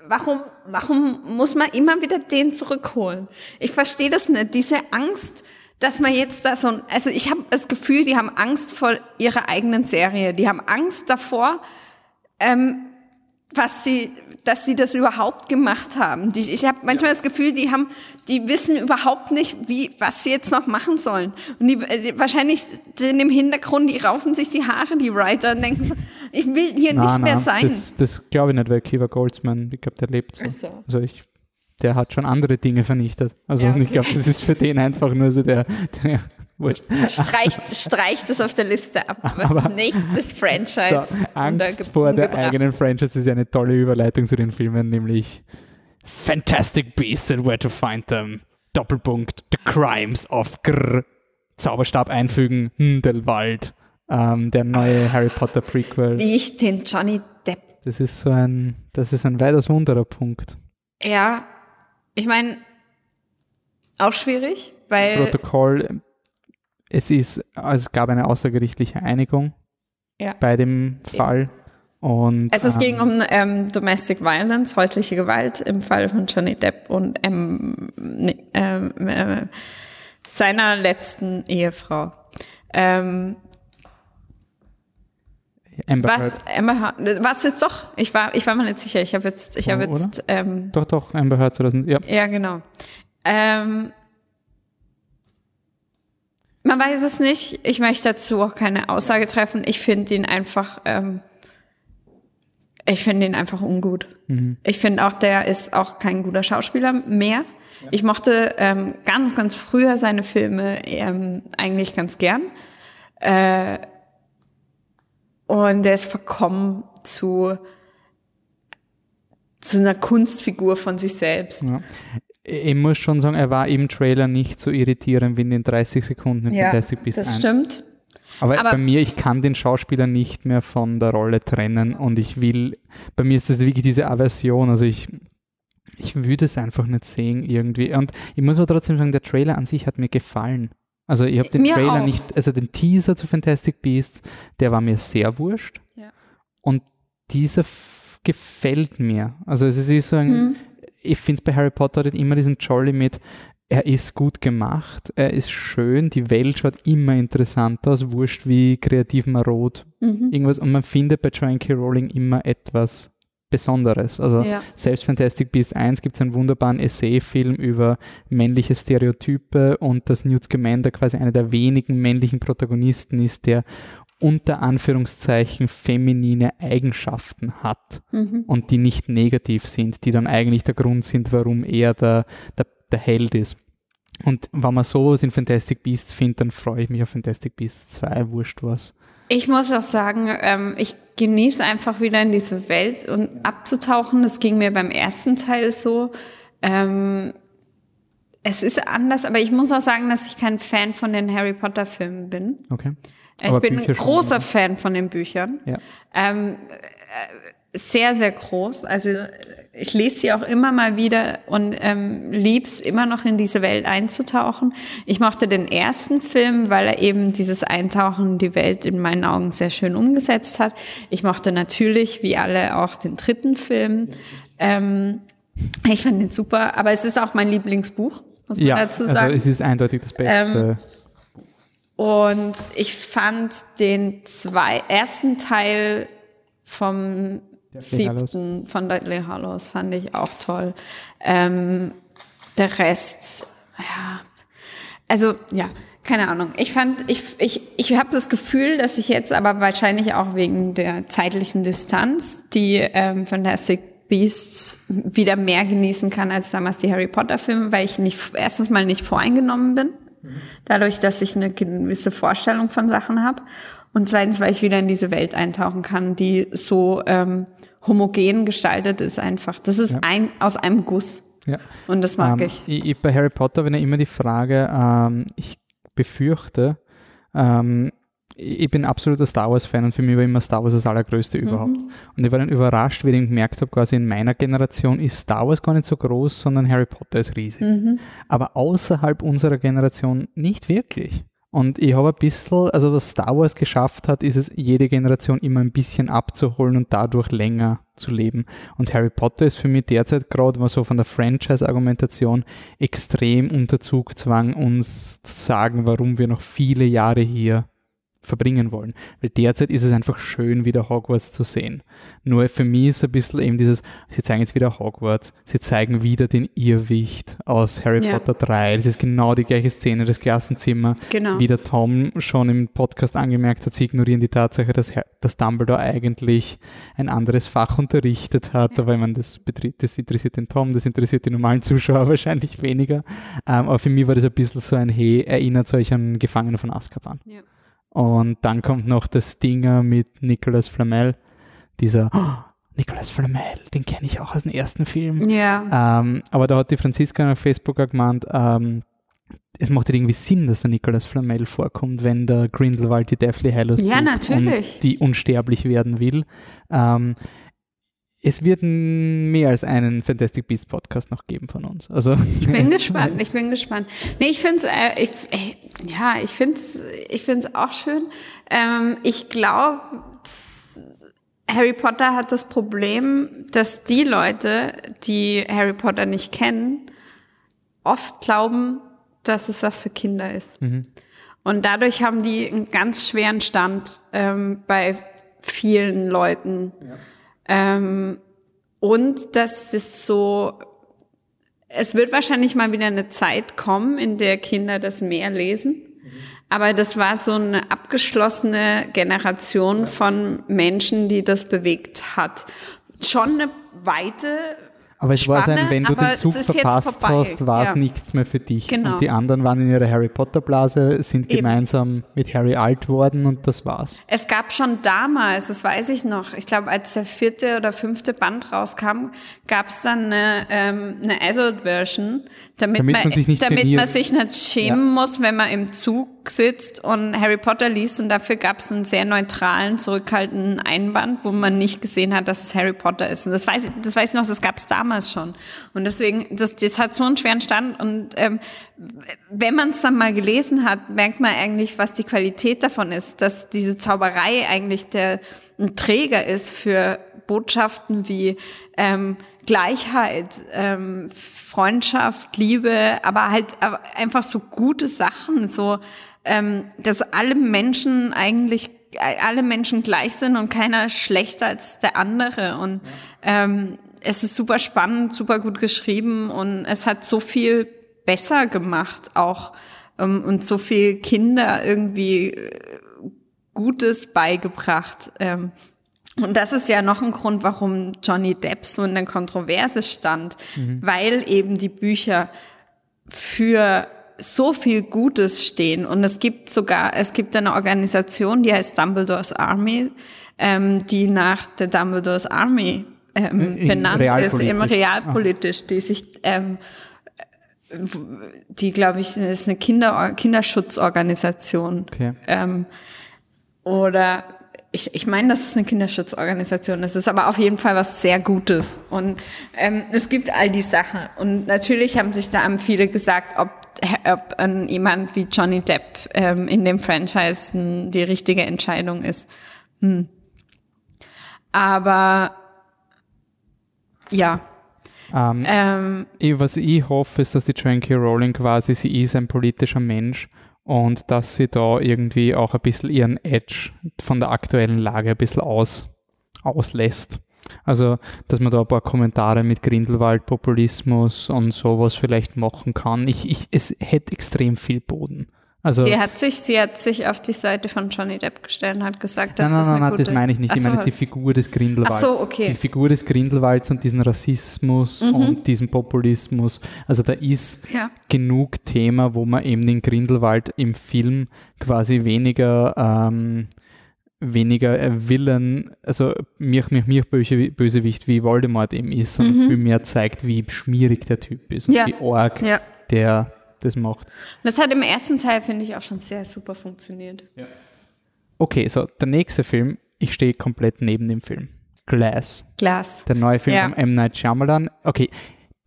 warum, warum muss man immer wieder den zurückholen? Ich verstehe das nicht. Diese Angst, dass man jetzt da so, also ich habe das Gefühl, die haben Angst vor ihrer eigenen Serie. Die haben Angst davor, ähm, was sie, dass sie das überhaupt gemacht haben. Die, ich habe manchmal ja. das Gefühl, die haben, die wissen überhaupt nicht, wie, was sie jetzt noch machen sollen. Und die, die wahrscheinlich sind im Hintergrund, die raufen sich die Haare, die Writer, und denken, so, ich will hier na, nicht na, mehr sein. Das, das glaube ich nicht, weil Kiva Goldsman, ich glaube, der lebt so. so. Also ich, der hat schon andere Dinge vernichtet. Also ja, okay. ich glaube, das ist für den einfach nur so der, der Wurscht. Streicht, streicht es auf der Liste ab. Aber Nächstes Franchise. So, Angst vor der eigenen Franchise ist eine tolle Überleitung zu den Filmen, nämlich Fantastic Beasts and Where to Find Them. Doppelpunkt. The Crimes of Grr. Zauberstab einfügen. Hindelwald. Ähm, der neue Harry Potter Prequel. Wie ich den Johnny Depp. Das ist so ein, das ist ein weitaus wunderer Punkt. Ja, ich meine, auch schwierig, weil. Protokoll es ist, also es gab eine außergerichtliche Einigung ja. bei dem Fall. Und, also es ähm, ging um ähm, Domestic Violence, häusliche Gewalt im Fall von Johnny Depp und ähm, ähm, äh, seiner letzten Ehefrau. Ähm, Amber was, Heard. Amber was jetzt doch? Ich war, ich war mir nicht sicher. Ich habe jetzt, ich habe oh, jetzt. Ähm, doch, doch, Amber Heard 2000. Ja, ja genau. Ähm, man weiß es nicht. Ich möchte dazu auch keine Aussage treffen. Ich finde ihn einfach, ähm, ich finde ihn einfach ungut. Mhm. Ich finde auch, der ist auch kein guter Schauspieler mehr. Ja. Ich mochte ähm, ganz, ganz früher seine Filme ähm, eigentlich ganz gern. Äh, und der ist verkommen zu zu einer Kunstfigur von sich selbst. Ja ich muss schon sagen, er war im Trailer nicht so irritierend wie in den 30 Sekunden in ja, Fantastic Beasts das 1. stimmt. Aber, Aber, bei mir, ich kann den Schauspieler nicht mehr von der Rolle trennen und ich will, bei mir ist das wirklich diese Aversion, also ich, ich würde es einfach nicht sehen irgendwie. Und ich muss aber trotzdem sagen, der Trailer an sich hat mir gefallen. Also ich habe den mir Trailer auch. nicht, also den Teaser zu Fantastic Beasts, der war mir sehr wurscht. Ja. Und dieser gefällt mir. Also es ist so ein, mhm ich finde es bei Harry Potter hat immer diesen Jolly mit, er ist gut gemacht, er ist schön, die Welt schaut immer interessant aus, wurscht wie kreativ marot mhm. irgendwas und man findet bei Joanne K. Rowling immer etwas Besonderes. Also ja. selbst Fantastic Beasts 1 gibt es einen wunderbaren Essay-Film über männliche Stereotype und dass Newt Scamander quasi einer der wenigen männlichen Protagonisten ist, der unter Anführungszeichen feminine Eigenschaften hat mhm. und die nicht negativ sind, die dann eigentlich der Grund sind, warum er der, der, der Held ist. Und wenn man sowas in Fantastic Beasts findet, dann freue ich mich auf Fantastic Beasts 2, wurscht was. Ich muss auch sagen, ähm, ich genieße einfach wieder in diese Welt und abzutauchen. Das ging mir beim ersten Teil so. Ähm, es ist anders, aber ich muss auch sagen, dass ich kein Fan von den Harry Potter Filmen bin. Okay. Ich Aber bin Bücher ein großer Fan von den Büchern. Ja. Ähm, äh, sehr, sehr groß. Also ich lese sie auch immer mal wieder und ähm, lieb's immer noch in diese Welt einzutauchen. Ich mochte den ersten Film, weil er eben dieses Eintauchen in die Welt in meinen Augen sehr schön umgesetzt hat. Ich mochte natürlich, wie alle, auch den dritten Film. Ähm, ich fand den super, aber es ist auch mein Lieblingsbuch, muss man ja, dazu also sagen. Also es ist eindeutig das Beste. Ähm, und ich fand den zwei, ersten Teil vom siebten von Deadly Hallows fand ich auch toll. Ähm, der Rest, ja, also ja, keine Ahnung. Ich fand, ich, ich, ich habe das Gefühl, dass ich jetzt aber wahrscheinlich auch wegen der zeitlichen Distanz die ähm, Fantastic Beasts wieder mehr genießen kann als damals die Harry Potter Filme, weil ich nicht erstens mal nicht voreingenommen bin Dadurch, dass ich eine gewisse Vorstellung von Sachen habe. Und zweitens, weil ich wieder in diese Welt eintauchen kann, die so ähm, homogen gestaltet ist einfach. Das ist ja. ein aus einem Guss. Ja. Und das mag ähm, ich. ich. Bei Harry Potter, wenn ja immer die Frage, ähm, ich befürchte, ähm, ich bin absoluter Star Wars-Fan und für mich war immer Star Wars das allergrößte mhm. überhaupt. Und ich war dann überrascht, wie ich gemerkt habe, quasi in meiner Generation ist Star Wars gar nicht so groß, sondern Harry Potter ist riesig. Mhm. Aber außerhalb unserer Generation nicht wirklich. Und ich habe ein bisschen, also was Star Wars geschafft hat, ist es, jede Generation immer ein bisschen abzuholen und dadurch länger zu leben. Und Harry Potter ist für mich derzeit gerade mal so von der Franchise-Argumentation extrem unter Zugzwang, uns zu sagen, warum wir noch viele Jahre hier verbringen wollen. Weil derzeit ist es einfach schön, wieder Hogwarts zu sehen. Nur für mich ist ein bisschen eben dieses, sie zeigen jetzt wieder Hogwarts, sie zeigen wieder den Irrwicht aus Harry ja. Potter 3. Das ist genau die gleiche Szene, das Klassenzimmer. Genau. Wie der Tom schon im Podcast angemerkt hat, sie ignorieren die Tatsache, dass, dass Dumbledore eigentlich ein anderes Fach unterrichtet hat, ja. aber ich meine, das, das interessiert den Tom, das interessiert die normalen Zuschauer wahrscheinlich weniger. Ähm, aber für mich war das ein bisschen so ein, hey, erinnert euch an Gefangene von Azkaban. Ja. Und dann kommt noch das Dinger mit Nicolas Flamel, dieser oh, Nicolas Flamel, den kenne ich auch aus dem ersten Film. Ja. Ähm, aber da hat die Franziska auf Facebook auch gemeint, ähm, es macht halt irgendwie Sinn, dass der Nicolas Flamel vorkommt, wenn der Grindelwald die Deathly Hallows ja, und die unsterblich werden will. Ähm, es wird mehr als einen Fantastic Beasts Podcast noch geben von uns. Also ich bin gespannt. Ich bin gespannt. Nee, ich finde es, äh, ich, äh, ja, ich finde es, ich finde es auch schön. Ähm, ich glaube, Harry Potter hat das Problem, dass die Leute, die Harry Potter nicht kennen, oft glauben, dass es was für Kinder ist. Mhm. Und dadurch haben die einen ganz schweren Stand ähm, bei vielen Leuten. Ja ähm, und das ist so, es wird wahrscheinlich mal wieder eine Zeit kommen, in der Kinder das mehr lesen. Aber das war so eine abgeschlossene Generation von Menschen, die das bewegt hat. Schon eine weite aber es Spanne, war sein, wenn du den Zug verpasst hast, war es ja. nichts mehr für dich. Genau. Und die anderen waren in ihrer Harry Potter Blase, sind Eben. gemeinsam mit Harry alt worden und das war's. Es gab schon damals, das weiß ich noch, ich glaube, als der vierte oder fünfte Band rauskam, gab es dann eine, ähm, eine Adult-Version, damit, damit, man, man, sich nicht damit man sich nicht schämen ja. muss, wenn man im Zug sitzt und Harry Potter liest und dafür gab es einen sehr neutralen, zurückhaltenden Einband, wo man nicht gesehen hat, dass es Harry Potter ist. Und das weiß ich, das weiß ich noch, das gab es damals schon. Und deswegen, das, das hat so einen schweren Stand. Und ähm, wenn man es dann mal gelesen hat, merkt man eigentlich, was die Qualität davon ist, dass diese Zauberei eigentlich der ein Träger ist für Botschaften wie ähm, Gleichheit, ähm, Freundschaft, Liebe, aber halt einfach so gute Sachen, so ähm, dass alle Menschen eigentlich alle Menschen gleich sind und keiner schlechter als der andere und ähm, es ist super spannend, super gut geschrieben und es hat so viel besser gemacht auch ähm, und so viel Kinder irgendwie äh, Gutes beigebracht. Ähm, und das ist ja noch ein Grund, warum Johnny Depp so in der Kontroverse stand, mhm. weil eben die Bücher für so viel Gutes stehen. Und es gibt sogar, es gibt eine Organisation, die heißt Dumbledore's Army, ähm, die nach der Dumbledore's Army ähm, benannt ist, eben realpolitisch, die sich ähm, die, glaube ich, ist eine Kinder Kinderschutzorganisation. Okay. Ähm, oder ich, ich meine, das ist eine Kinderschutzorganisation. Das ist aber auf jeden Fall was sehr Gutes. Und ähm, es gibt all die Sachen. Und natürlich haben sich da viele gesagt, ob, ob ähm, jemand wie Johnny Depp ähm, in dem Franchise die richtige Entscheidung ist. Hm. Aber ja. Ähm, ähm, was ich hoffe, ist, dass die Tranky Rowling quasi, sie ist ein politischer Mensch und dass sie da irgendwie auch ein bisschen ihren Edge von der aktuellen Lage ein bisschen aus, auslässt. Also, dass man da ein paar Kommentare mit Grindelwald, Populismus und sowas vielleicht machen kann. Ich, ich, es hätte extrem viel Boden. Also, sie hat sich, sie hat sich auf die Seite von Johnny Depp gestellt und hat gesagt, dass nein, nein, das eine nein, gute... das meine ich nicht. Ich meine die Figur des Grindelwalds. Ach so, okay. Die Figur des Grindelwalds und diesen Rassismus mhm. und diesen Populismus. Also da ist ja. genug Thema, wo man eben den Grindelwald im Film quasi weniger ähm, weniger ein Villain, also mir, mir, mir böse, Bösewicht wie Voldemort eben ist, sondern mhm. viel mehr zeigt, wie schmierig der Typ ist ja. und wie arg ja. der das macht. Das hat im ersten Teil, finde ich, auch schon sehr super funktioniert. Ja. Okay, so der nächste Film, ich stehe komplett neben dem Film. Glass. Glass. Der neue Film ja. von M. Night Shyamalan. Okay,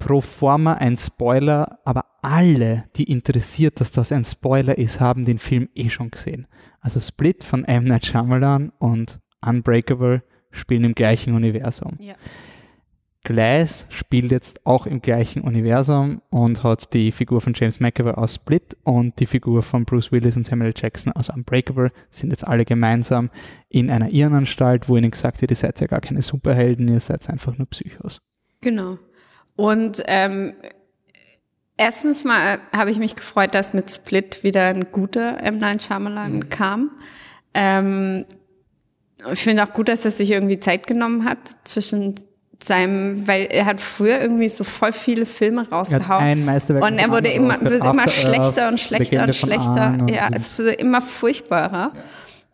pro forma ein Spoiler, aber alle, die interessiert, dass das ein Spoiler ist, haben den Film eh schon gesehen. Also Split von M. Night Shyamalan und Unbreakable spielen im gleichen Universum. Ja. Glass spielt jetzt auch im gleichen Universum und hat die Figur von James McAvoy aus Split und die Figur von Bruce Willis und Samuel Jackson aus Unbreakable sind jetzt alle gemeinsam in einer Irrenanstalt, wo ihnen gesagt wird, ihr seid ja gar keine Superhelden, ihr seid einfach nur Psychos. Genau. Und ähm, erstens mal habe ich mich gefreut, dass mit Split wieder ein guter M. Night Shyamalan mhm. kam. Ähm, ich finde auch gut, dass er sich irgendwie Zeit genommen hat zwischen seinem, weil er hat früher irgendwie so voll viele Filme rausgehauen. Meisterwerk und er wurde immer, wird immer schlechter und schlechter und schlechter. Ja, es wurde immer furchtbarer. Ja.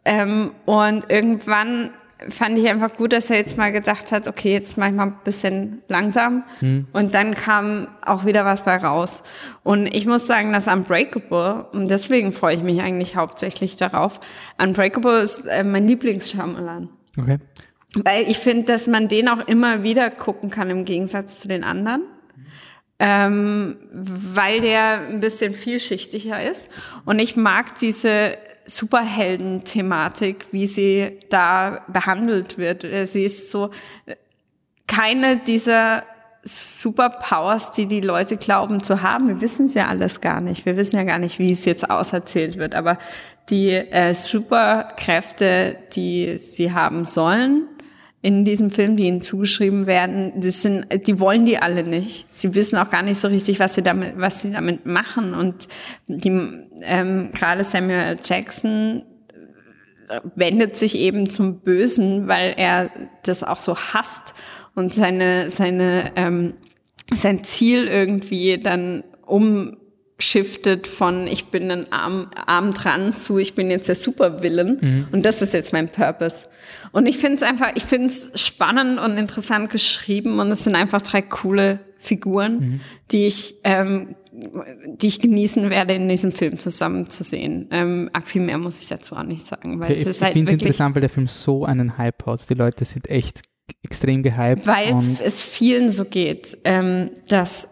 Ähm, und irgendwann fand ich einfach gut, dass er jetzt mal gedacht hat, okay, jetzt mach ich mal ein bisschen langsam. Hm. Und dann kam auch wieder was bei raus. Und ich muss sagen, dass Unbreakable, und deswegen freue ich mich eigentlich hauptsächlich darauf, Unbreakable ist äh, mein Lieblings-Shyamalan. Okay. Weil ich finde, dass man den auch immer wieder gucken kann im Gegensatz zu den anderen. Ähm, weil der ein bisschen vielschichtiger ist. Und ich mag diese Superhelden-Thematik, wie sie da behandelt wird. Sie ist so keine dieser Superpowers, die die Leute glauben zu haben. Wir wissen es ja alles gar nicht. Wir wissen ja gar nicht, wie es jetzt auserzählt wird. Aber die äh, Superkräfte, die sie haben sollen, in diesem Film, die ihnen zugeschrieben werden, das sind, die wollen die alle nicht. Sie wissen auch gar nicht so richtig, was sie damit, was sie damit machen. Und die, ähm, gerade Samuel Jackson wendet sich eben zum Bösen, weil er das auch so hasst und seine, seine, ähm, sein Ziel irgendwie dann umschiftet von ich bin ein Arm, Arm dran zu ich bin jetzt der Supervillain mhm. und das ist jetzt mein Purpose. Und ich finde es einfach, ich finde es spannend und interessant geschrieben und es sind einfach drei coole Figuren, mhm. die ich, ähm, die ich genießen werde, in diesem Film zusammen zu sehen. Ähm, viel mehr muss ich dazu auch nicht sagen, weil okay, es ist halt Ich finde es interessant, weil der Film so einen Hype hat. Die Leute sind echt extrem gehypt. Weil es vielen so geht, ähm, dass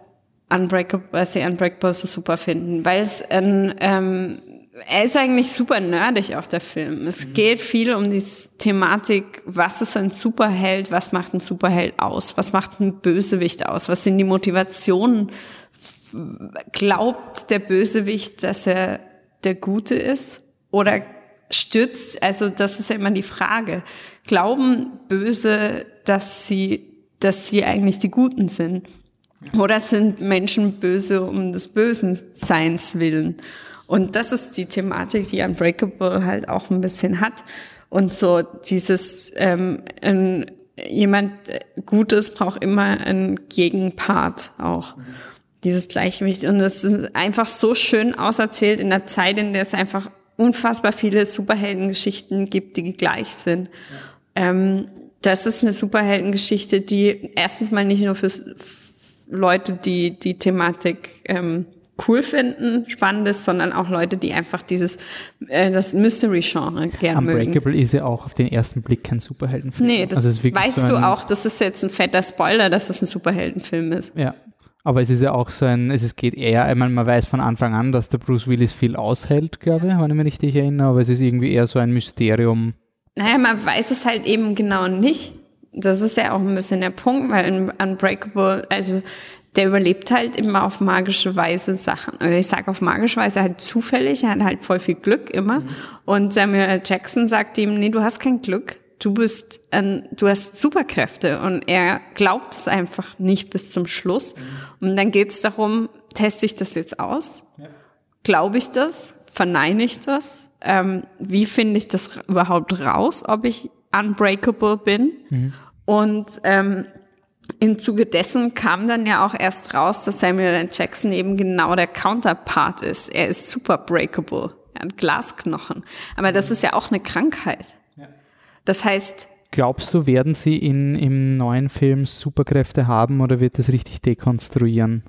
Unbreakable, dass sie Unbreakable so super finden, weil es ein ähm, er ist eigentlich super nerdig, auch der Film. Es mhm. geht viel um die Thematik, was ist ein Superheld, was macht ein Superheld aus, was macht ein Bösewicht aus, was sind die Motivationen. Glaubt der Bösewicht, dass er der Gute ist oder stürzt, also das ist ja immer die Frage. Glauben Böse, dass sie, dass sie eigentlich die Guten sind? Oder sind Menschen böse um des Bösen Seins willen? Und das ist die Thematik, die Unbreakable halt auch ein bisschen hat. Und so dieses, ähm, ein, jemand Gutes braucht immer einen Gegenpart auch. Mhm. Dieses Gleichgewicht. Und es ist einfach so schön auserzählt in der Zeit, in der es einfach unfassbar viele Superheldengeschichten gibt, die gleich sind. Ähm, das ist eine Superheldengeschichte, die erstens mal nicht nur für Leute, die die Thematik ähm, cool finden, spannend ist, sondern auch Leute, die einfach dieses äh, das Mystery-Genre gerne mögen. Unbreakable ist ja auch auf den ersten Blick kein Superheldenfilm. Nee, das also weißt so du auch, das ist jetzt ein fetter Spoiler, dass das ein Superheldenfilm ist. Ja, aber es ist ja auch so ein, es geht eher, ich meine, man weiß von Anfang an, dass der Bruce Willis viel aushält, glaube ich, wenn ich mich richtig erinnere, aber es ist irgendwie eher so ein Mysterium. Naja, man weiß es halt eben genau nicht. Das ist ja auch ein bisschen der Punkt, weil in Unbreakable, also der überlebt halt immer auf magische Weise Sachen. Also ich sage auf magische Weise halt zufällig, er hat halt voll viel Glück immer. Mhm. Und Samuel Jackson sagt ihm, nee, du hast kein Glück, du bist, ein, du hast Superkräfte. Und er glaubt es einfach nicht bis zum Schluss. Mhm. Und dann geht es darum, teste ich das jetzt aus? Ja. Glaube ich das? Verneine ich das? Ähm, wie finde ich das überhaupt raus, ob ich unbreakable bin? Mhm. Und ähm, im Zuge dessen kam dann ja auch erst raus, dass Samuel L. Jackson eben genau der Counterpart ist. Er ist super breakable. Er hat Glasknochen. Aber das ist ja auch eine Krankheit. Das heißt, Glaubst du, werden sie in, im neuen Film Superkräfte haben oder wird das richtig dekonstruieren?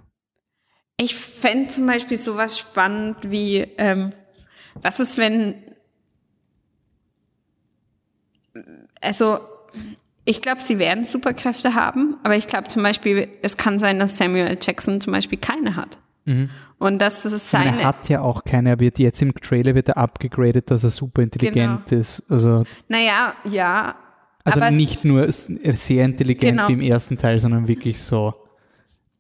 ich fände zum Beispiel sowas spannend wie, ähm, was ist, wenn, also ich glaube, sie werden Superkräfte haben, aber ich glaube zum Beispiel, es kann sein, dass Samuel Jackson zum Beispiel keine hat. Mhm. Und das ist Ich meine, seine. Er hat ja auch keine, er wird jetzt im Trailer wird er abgegradet, dass er super intelligent ist. Also, naja, ja. also nicht nur sehr intelligent Genau. wie im ersten Teil, sondern wirklich so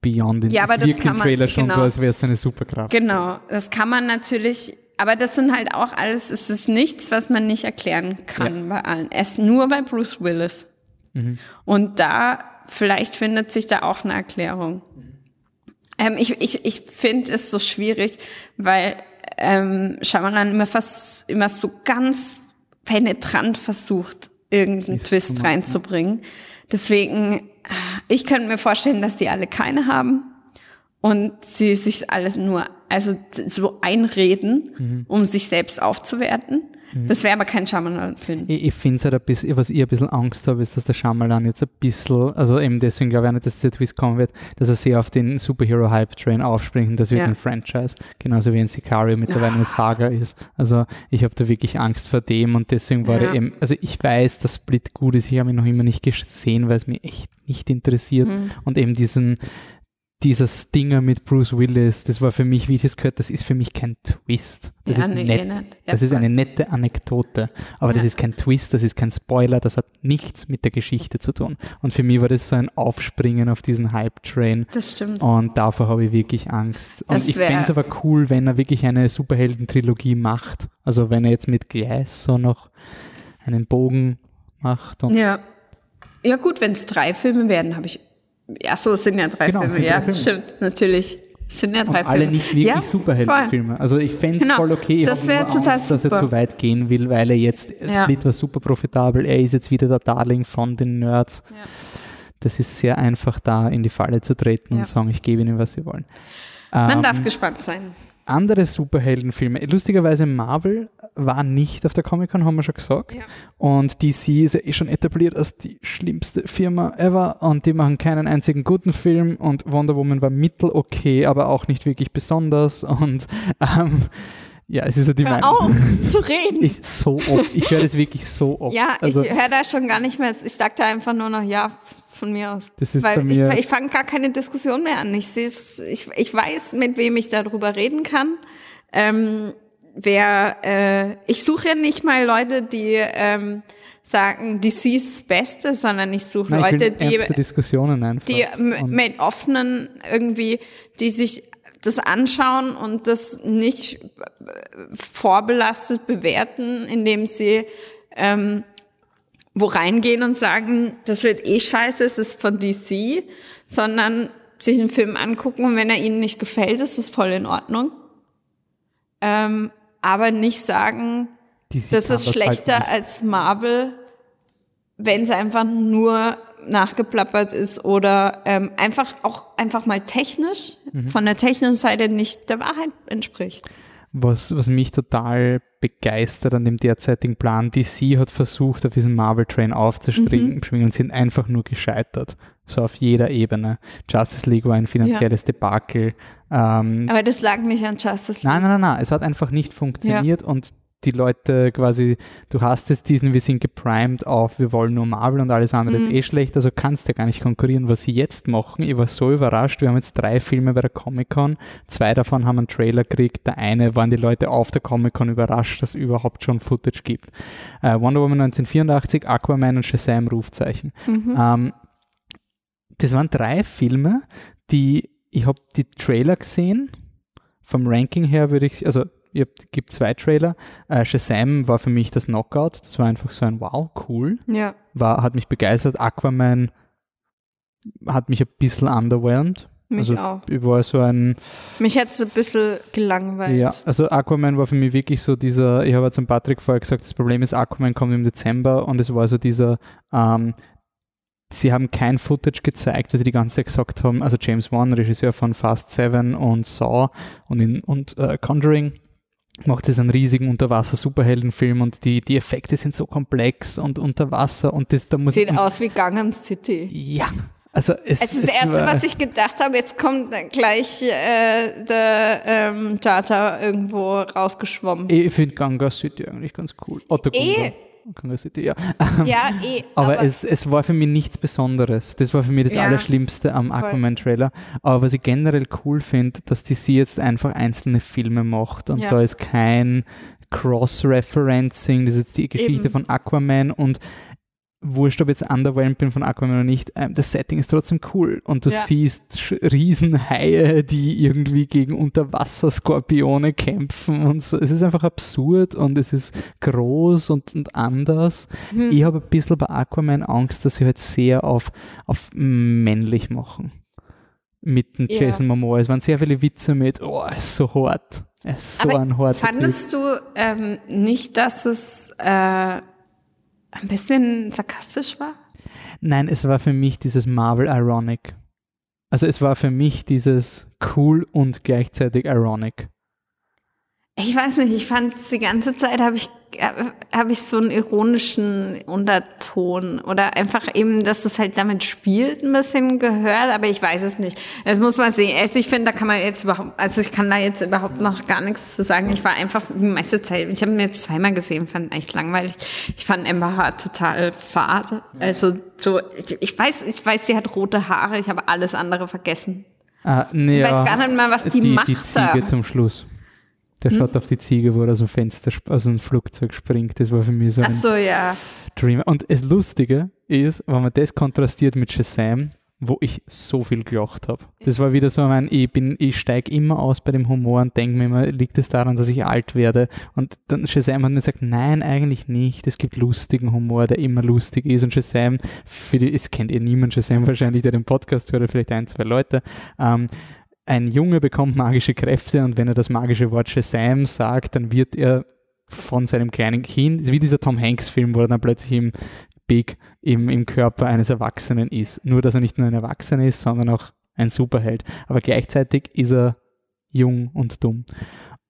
beyond. Ja, aber das wirkt im man- Trailer schon genau. so, als wäre es eine Superkraft. Genau, das kann man natürlich, aber das sind halt auch alles, es ist nichts, was man nicht erklären kann bei allen. Es nur bei Bruce Willis. Mhm. Und da, vielleicht findet sich da auch eine Erklärung. Ähm, ich ich, ich finde es so schwierig, weil ähm, Shyamalan immer fast immer so ganz penetrant versucht, irgendeinen Twist Twist zu machen, reinzubringen. Deswegen, ich könnte mir vorstellen, dass die alle keine haben und sie sich alles nur, also so einreden, Mhm. um sich selbst aufzuwerten. Das wäre aber kein Shyamalan-Film. Ich, ich finde es halt ein bisschen, was ich ein bisschen Angst habe, ist, dass der Shyamalan jetzt ein bisschen, also eben deswegen glaube ich auch nicht, dass der Twist kommen wird, dass er sehr auf den Superhero-Hype-Train aufspringt und das wird Ja. ein Franchise, genauso wie ein Sicario mittlerweile eine Saga ist. Also ich habe da wirklich Angst vor dem und deswegen war Ja. eben, also ich weiß, dass Split gut ist, ich habe ihn noch immer nicht gesehen, weil es mich echt nicht interessiert Mhm. und eben diesen dieser Stinger mit Bruce Willis, das war für mich, wie ich das gehört, das ist für mich kein Twist. Das Ja, ist nee, nett. nicht. Ja, das ist eine nette Anekdote. Aber das Ja. ist kein Twist, das ist kein Spoiler, das hat nichts mit der Geschichte zu tun. Und für mich war das so ein Aufspringen auf diesen Hype-Train. Das stimmt. Und davor habe ich wirklich Angst. Das und ich fände es aber cool, wenn er wirklich eine Superhelden-Trilogie macht. Also wenn er jetzt mit Gleis so noch einen Bogen macht. Ja. Ja gut, wenn es drei Filme werden, habe ich. Ja, so es sind ja drei Genau, Filme. Ja, Filme. stimmt, natürlich. Es sind ja und drei alle Filme. nicht wirklich ja, Superheldenfilme. Also ich fände es Genau. voll okay. Ich Das habe wär nur total Angst, dass er super. zu weit gehen will, weil er jetzt, Ja. Split war super profitabel, er ist jetzt wieder der Darling von den Nerds. Ja. Das ist sehr einfach, da in die Falle zu treten und sagen, ich gebe ihnen, was sie wollen. Man Ähm, darf gespannt sein. Andere Superheldenfilme. Lustigerweise Marvel war nicht auf der Comic-Con, haben wir schon gesagt. Ja. Und DC ist ja eh schon etabliert als die schlimmste Firma ever und die machen keinen einzigen guten Film und Wonder Woman war mittel okay, aber auch nicht wirklich besonders und ähm, ja, es ist ja die Hör Meinung. auf zu reden. Ich so oft, ich höre das wirklich so oft. ja, also, ich höre da schon gar nicht mehr. Ich sag da einfach nur noch ja von mir aus. Das ist Weil bei mir- ich, ich fange gar keine Diskussion mehr an. Ich ich, ich weiß, mit wem ich darüber reden kann. Ähm, wer, äh, ich suche ja nicht mal Leute, die ähm, sagen, ist das Beste, sondern ich suche nein, ich Leute, die, ernste Diskussionen einfach. die mit offenen irgendwie, die sich das anschauen und das nicht äh, vorbelastet bewerten, indem sie ähm, wo reingehen und sagen, das wird eh scheiße, es ist von DC, sondern sich einen Film angucken und wenn er ihnen nicht gefällt, ist das voll in Ordnung. Ähm, aber nicht sagen, DC das ist halt schlechter nicht. als Marvel, wenn es einfach nur nachgeplappert ist oder ähm, einfach auch einfach mal technisch Mhm. von der technischen Seite nicht der Wahrheit entspricht. Was, was mich total begeistert an dem derzeitigen Plan, DC hat versucht, auf diesen Marvel-Train aufzuspringen Mhm. und sind einfach nur gescheitert. So auf jeder Ebene. Justice League war ein finanzielles Debakel. Ähm, Aber das lag nicht an Justice League. nein, nein, nein, nein, es hat einfach nicht funktioniert und die Leute quasi, du hast jetzt diesen, wir sind geprimed auf, wir wollen nur Marvel und alles andere Mhm. ist eh schlecht, also kannst du ja gar nicht konkurrieren, was sie jetzt machen. Ich war so überrascht, wir haben jetzt drei Filme bei der Comic-Con, zwei davon haben einen Trailer gekriegt, der eine waren die Leute auf der Comic-Con überrascht, dass es überhaupt schon Footage gibt. Äh, Wonder Woman 1984, Aquaman und Shazam Rufzeichen. Mhm. Ähm, das waren drei Filme, die, ich habe die Trailer gesehen, vom Ranking her würde ich, also es gibt zwei Trailer. Äh, Shazam war für mich das Knockout. Das war einfach so ein Wow, cool. Ja. War, hat mich begeistert. Aquaman hat mich ein bisschen underwhelmed. Mich also auch. ich war so ein, Mich hat es ein bisschen gelangweilt. ja, also Aquaman war für mich wirklich so dieser, ich habe ja zum Patrick vorher gesagt, das Problem ist, Aquaman kommt im Dezember und es war so dieser, ähm, sie haben kein Footage gezeigt, weil sie die ganze Zeit gesagt haben, also James Wan, Regisseur von Fast Seven und Saw und, in, und äh, Conjuring, macht es einen riesigen Unterwasser-Superheldenfilm und die, die Effekte sind so komplex und unter Wasser und das da muss Sieht und, aus wie Gangnam City. Ja. Also es, Es ist das Erste, was ich gedacht habe, jetzt kommt gleich äh, der ähm, Jata irgendwo rausgeschwommen. Ich finde Ganga City eigentlich ganz cool. Otto Eh. City, ja. Ja, eh. Aber, es, es war für mich nichts Besonderes. Das war für mich das Ja. Allerschlimmste am. Aquaman-Trailer. Aber was ich generell cool finde, dass die sie jetzt einfach einzelne Filme macht und Ja. da ist kein Cross-Referencing. Das ist jetzt die Geschichte Eben. von Aquaman und wurscht, ob ich jetzt underwhelmed bin von Aquaman oder nicht, ähm, das Setting ist trotzdem cool und du Ja. siehst Riesenhaie, die irgendwie gegen Unterwasserskorpione kämpfen und so. Es ist einfach absurd und es ist groß und, und anders. Hm. Ich habe ein bisschen bei Aquaman Angst, dass sie halt sehr auf, auf männlich machen. Mit dem Ja. Jason Momoa. Es waren sehr viele Witze mit, oh, er ist so hart. Er ist so Aber ein harter Typ. Fandest du ähm, nicht, dass es äh, ein bisschen sarkastisch war? Nein, es war für mich dieses Marvel Ironic. Also es war für mich dieses cool und gleichzeitig ironic. Ich weiß nicht, ich fand die ganze Zeit habe ich habe ich so einen ironischen Unterton oder einfach eben, dass es halt damit spielt, ein bisschen gehört, aber ich weiß es nicht. Das muss man sehen. Also ich finde, da kann man jetzt überhaupt, also ich kann da jetzt überhaupt noch gar nichts zu sagen. Ich war einfach die meiste Zeit, ich habe ihn jetzt zweimal gesehen, fand echt langweilig. Ich fand Amber Heard total fad. Also so, ich, ich weiß, ich weiß, sie hat rote Haare, ich habe alles andere vergessen. Ah, nee, Ich weiß gar nicht mal, was die, die, macht. die Ziege da. zum Schluss. Der schaut auf die Ziege, wo er aus dem Fenster, aus dem Flugzeug springt. Das war für mich so ein so, ja. Dream. Und das Lustige ist, wenn man das kontrastiert mit Shazam, wo ich so viel gelacht habe. Das war wieder so mein, ich bin, ich steige immer aus bei dem Humor und denke mir immer, liegt es daran, dass ich alt werde? Und dann Shazam hat mir gesagt, nein, eigentlich nicht. Es gibt lustigen Humor, der immer lustig ist. Und Shazam, für die, es kennt ihr niemand Shazam wahrscheinlich, der den Podcast hört, vielleicht ein, zwei Leute. Ähm, ein Junge bekommt magische Kräfte und wenn er das magische Wort Shazam sagt, dann wird er von seinem kleinen Kind, wie dieser Tom Hanks-Film, wo er dann plötzlich im Big im, im Körper eines Erwachsenen ist. Nur, dass er nicht nur ein Erwachsener ist, sondern auch ein Superheld. Aber gleichzeitig ist er jung und dumm.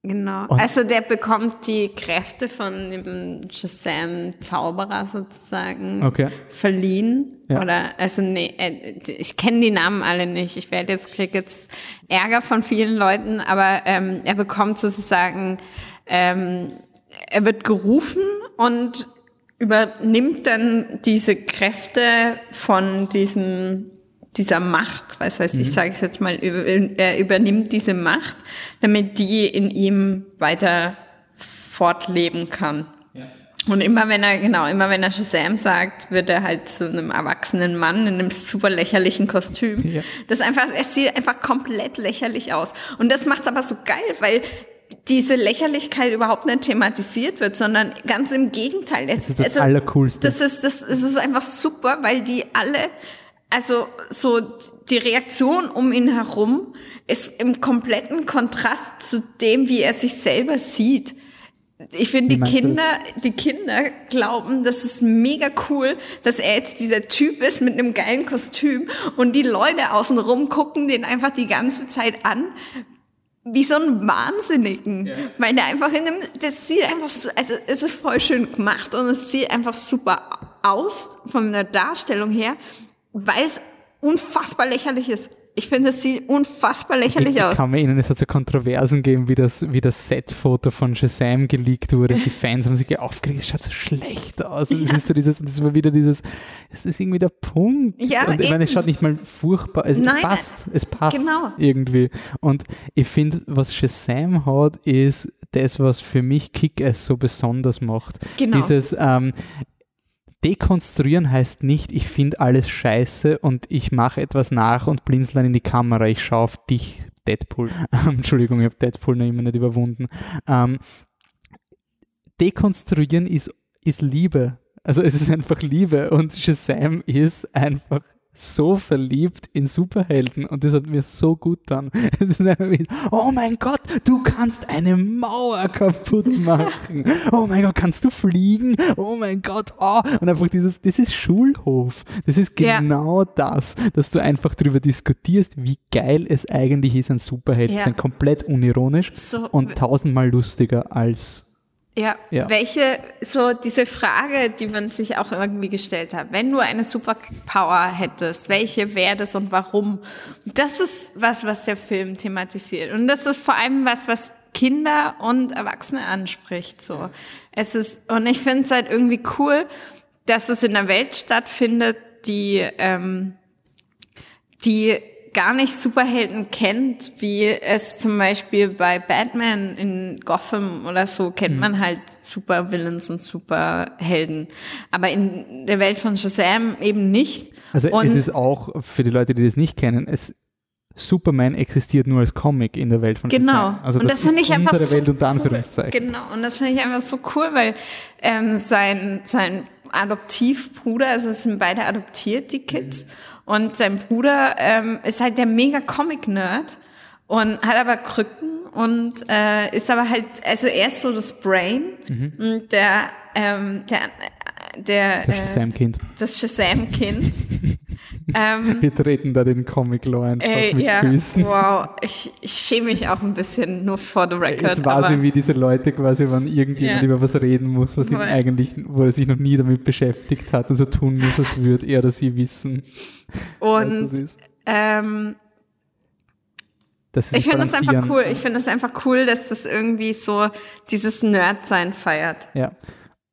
Genau. Und- also der bekommt die Kräfte von dem Shazam-Zauberer sozusagen Okay. verliehen. Ja. Oder also nee, äh, ich kenne die Namen alle nicht. Ich werde jetzt krieg jetzt Ärger von vielen Leuten, aber ähm, er bekommt sozusagen, ähm, er wird gerufen und übernimmt dann diese Kräfte von diesem dieser Macht, was heißt, ich sage es jetzt mal, er übernimmt diese Macht, damit die in ihm weiter fortleben kann. Und immer wenn er, genau, immer wenn er Shazam sagt, wird er halt zu einem erwachsenen Mann in einem super lächerlichen Kostüm. Ja. Das einfach, es sieht einfach komplett lächerlich aus. Und das macht's aber so geil, weil diese Lächerlichkeit überhaupt nicht thematisiert wird, sondern ganz im Gegenteil. Es, ist das Allercoolste. Das ist, das, es ist einfach super, weil die alle, also so die Reaktion um ihn herum ist im kompletten Kontrast zu dem, wie er sich selber sieht. Ich finde, die Kinder, die Kinder glauben, das ist mega cool, dass er jetzt dieser Typ ist mit einem geilen Kostüm und die Leute außenrum gucken den einfach die ganze Zeit an, wie so einen Wahnsinnigen. Weil der einfach in einem, das sieht einfach so, also es ist voll schön gemacht und es sieht einfach super aus von der Darstellung her, weil es unfassbar lächerlich ist. Ich finde, es sieht unfassbar lächerlich ich, aus. Ich kann mir erinnern, es hat so Kontroversen gegeben, wie das, wie das Set-Foto von Shazam geleakt wurde. Die Fans haben sich aufgeregt, es schaut so schlecht aus. Und das, ist so dieses, das war wieder dieses, es ist irgendwie der Punkt. Ja, und ich meine, es schaut nicht mal furchtbar, es, es Nein, passt, es passt genau. irgendwie. Und ich finde, was Shazam hat, ist das, was für mich Kick-Ass so besonders macht. Genau. Dieses, ähm, Dekonstruieren heißt nicht, ich finde alles scheiße und ich mache etwas nach und blinzel dann in die Kamera. Ich schaue auf dich, Deadpool. Entschuldigung, ich habe Deadpool noch immer nicht überwunden. Ähm, dekonstruieren ist, ist Liebe. Also es ist einfach Liebe und Shazam ist einfach so verliebt in Superhelden und das hat mir so gut dann. Es ist einfach wie, oh mein Gott, du kannst eine Mauer kaputt machen. Oh mein Gott, kannst du fliegen? Oh mein Gott, oh. Und einfach dieses, das ist Schulhof. Das ist genau ja. das, dass du einfach darüber diskutierst, wie geil es eigentlich ist, ein Superheld zu ja. sein. Komplett unironisch so, und tausendmal lustiger als ja, ja, welche, so diese Frage, die man sich auch irgendwie gestellt hat, wenn du eine Superpower hättest, welche wäre das und warum? Das ist was, was der Film thematisiert. Und das ist vor allem was, was Kinder und Erwachsene anspricht, so. Es ist, und ich finde es halt irgendwie cool, dass es in einer Welt stattfindet, die, ähm, die gar nicht Superhelden kennt, wie es zum Beispiel bei Batman in Gotham oder so kennt mhm. man halt Supervillains und Superhelden. Aber in der Welt von Shazam eben nicht. Also und es ist auch für die Leute, die das nicht kennen, es Superman existiert nur als Comic in der Welt von Genau. Shazam. Also und das, das finde ich einfach so Welt unter Anführungszeichen. Cool. Genau. Und das finde ich einfach so cool, weil ähm, sein sein Adoptivbruder, also es sind beide adoptiert, die Kids. Mhm. Und sein Bruder ähm, ist halt der mega Comic-Nerd und hat aber Krücken und äh, ist aber halt, also er ist so das Brain mhm. und der, ähm, der, der, das Shazam-Kind. Das Shazam-Kind. ähm, Wir treten da den Comic-Law einfach äh, mit ja, Füßen. Wow, ich, ich schäme mich auch ein bisschen, nur for the record. Jetzt weiß ich, wie diese Leute quasi, wenn irgendjemand ja. über was reden muss, was ihn eigentlich, wo er sich noch nie damit beschäftigt hat, also tun muss, als würde er oder sie wissen. Und ähm, ich finde das einfach cool. Ich finde das einfach cool, dass das irgendwie so dieses Nerd-Sein feiert. Ja.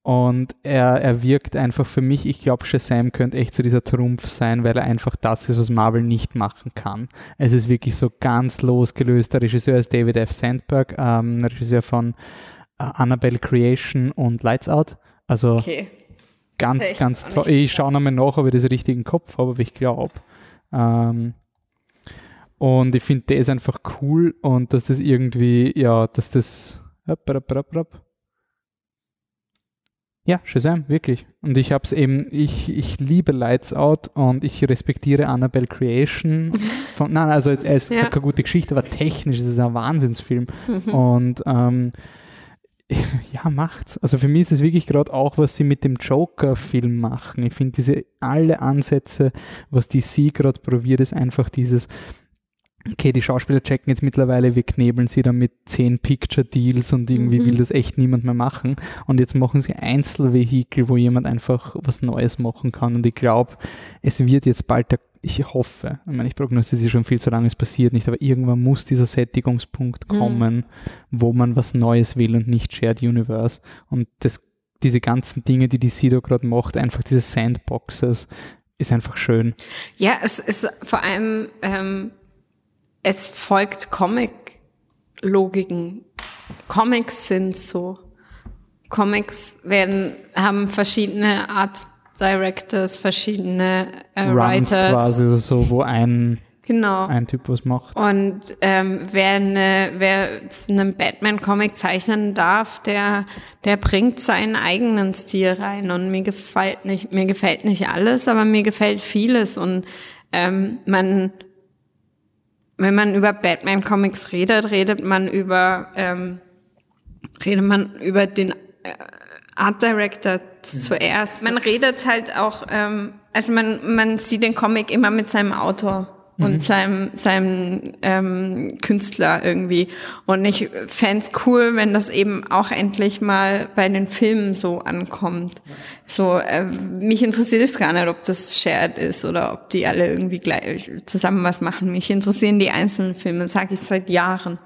Und er, er wirkt einfach für mich, ich glaube, Shazam könnte echt so dieser Trumpf sein, weil er einfach das ist, was Marvel nicht machen kann. Es ist wirklich so ganz losgelöst. Der Regisseur ist David F. Sandberg, ähm, Regisseur von äh, Annabelle Creation und Lights Out. Also okay. ganz, ganz toll. Ich schaue nochmal nach, ob ich das richtig im Kopf habe, aber ich glaube. Ähm, und ich finde, der ist einfach cool und dass das irgendwie, ja, dass das. Hopp, hopp, hopp ja, Shazam, wirklich. Und ich habe es eben, ich, ich liebe Lights Out und ich respektiere Annabelle Creation. Von, nein, also er ist ja. keine gute Geschichte, aber technisch ist es ein Wahnsinnsfilm. Mhm. Und ähm, ja, macht's. Also für mich ist es wirklich gerade auch, was sie mit dem Joker-Film machen. Ich finde diese alle Ansätze, was die sie gerade probiert, ist einfach dieses, okay, die Schauspieler checken jetzt mittlerweile, wir knebeln sie dann mit zehn Picture-Deals und irgendwie mhm. will das echt niemand mehr machen. Und jetzt machen sie Einzelvehikel, wo jemand einfach was Neues machen kann. Und ich glaube, es wird jetzt bald der ich hoffe, ich meine, ich prognostiziere schon viel, solange es passiert nicht, aber irgendwann muss dieser Sättigungspunkt mhm. kommen, mhm. wo man was Neues will und nicht Shared Universe. Und das, diese ganzen Dinge, die die Sido gerade macht, einfach diese Sandboxes, ist einfach schön. Ja, es ist vor allem ähm, es folgt Comic-Logiken. Comics sind so. Comics werden, haben verschiedene Art Directors, verschiedene äh, Runs Writers. quasi so, wo ein, genau. ein Typ was macht. Und ähm, wer, eine, wer einen Batman-Comic zeichnen darf, der, der bringt seinen eigenen Stil rein. Und mir gefällt nicht, mir gefällt nicht alles, aber mir gefällt vieles. Und ähm, man wenn man über Batman-Comics redet, redet man über, ähm, redet man über den äh, Art Director zuerst. Man redet halt auch, ähm, also man, man sieht den Comic immer mit seinem Autor und mhm. seinem, seinem ähm, Künstler irgendwie. Und ich fände cool, wenn das eben auch endlich mal bei den Filmen so ankommt. So, äh, mich interessiert es gar nicht, ob das shared ist oder ob die alle irgendwie gleich zusammen was machen. Mich interessieren die einzelnen Filme, sage ich seit Jahren.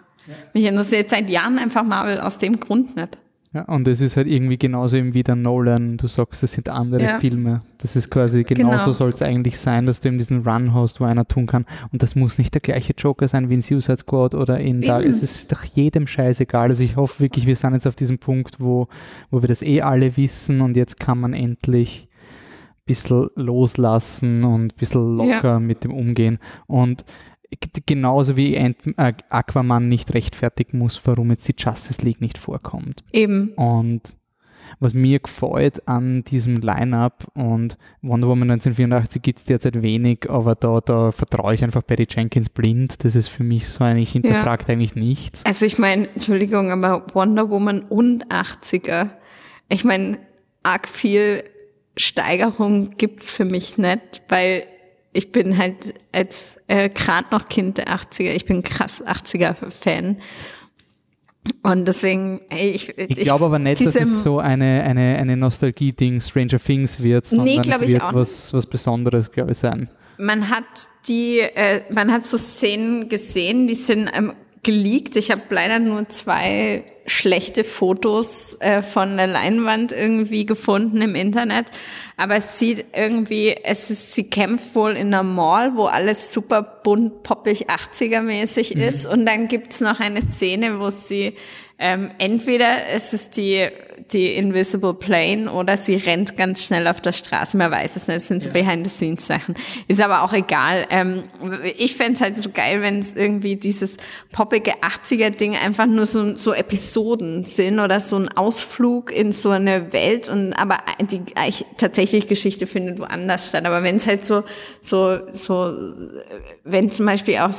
Mich interessiert seit Jahren einfach Marvel aus dem Grund nicht. Ja, und es ist halt irgendwie genauso eben wie der Nolan, du sagst, das sind andere ja. Filme. Das ist quasi genauso genau. soll es eigentlich sein, dass du eben diesen Run hast, wo einer tun kann. Und das muss nicht der gleiche Joker sein wie in Suicide Squad oder in Dark. Es ist doch jedem scheißegal. Also ich hoffe wirklich, wir sind jetzt auf diesem Punkt, wo, wo wir das eh alle wissen und jetzt kann man endlich ein bisschen loslassen und ein bisschen locker ja. mit dem umgehen. Und genauso wie äh, Aquaman nicht rechtfertigen muss, warum jetzt die Justice League nicht vorkommt. Eben. Und was mir gefällt an diesem Line-Up und Wonder Woman 1984 gibt es derzeit wenig, aber da, da vertraue ich einfach Patty Jenkins blind. Das ist für mich so eigentlich, hinterfragt ja. eigentlich nichts. Also ich meine, Entschuldigung, aber Wonder Woman und 80er, ich meine, arg viel Steigerung gibt's für mich nicht, weil ich bin halt als äh, gerade noch Kind der 80er, ich bin krass 80er-Fan. Und deswegen, ey, ich, ich, ich glaube aber nicht, dass es so eine, eine, eine Nostalgie-Ding Stranger Things wird, sondern nee, es wird was, was Besonderes, glaube ich, sein. Man hat die, äh, man hat so Szenen gesehen, die sind ähm, geleakt. Ich habe leider nur zwei schlechte Fotos äh, von der Leinwand irgendwie gefunden im Internet. Aber es sieht irgendwie, es ist, sie kämpft wohl in einer Mall, wo alles super bunt, poppig, 80er-mäßig mhm. ist. Und dann gibt's noch eine Szene, wo sie ähm, entweder es ist die, die Invisible Plane oder sie rennt ganz schnell auf der Straße, man weiß es nicht, das sind so ja. Behind-the-Scenes-Sachen. Ist aber auch egal. Ähm, ich fände halt so geil, wenn es irgendwie dieses poppige 80er-Ding einfach nur so, so Episoden sind oder so ein Ausflug in so eine Welt und aber die tatsächlich Geschichte findet woanders statt. Aber wenn es halt so, so, so, wenn zum Beispiel auch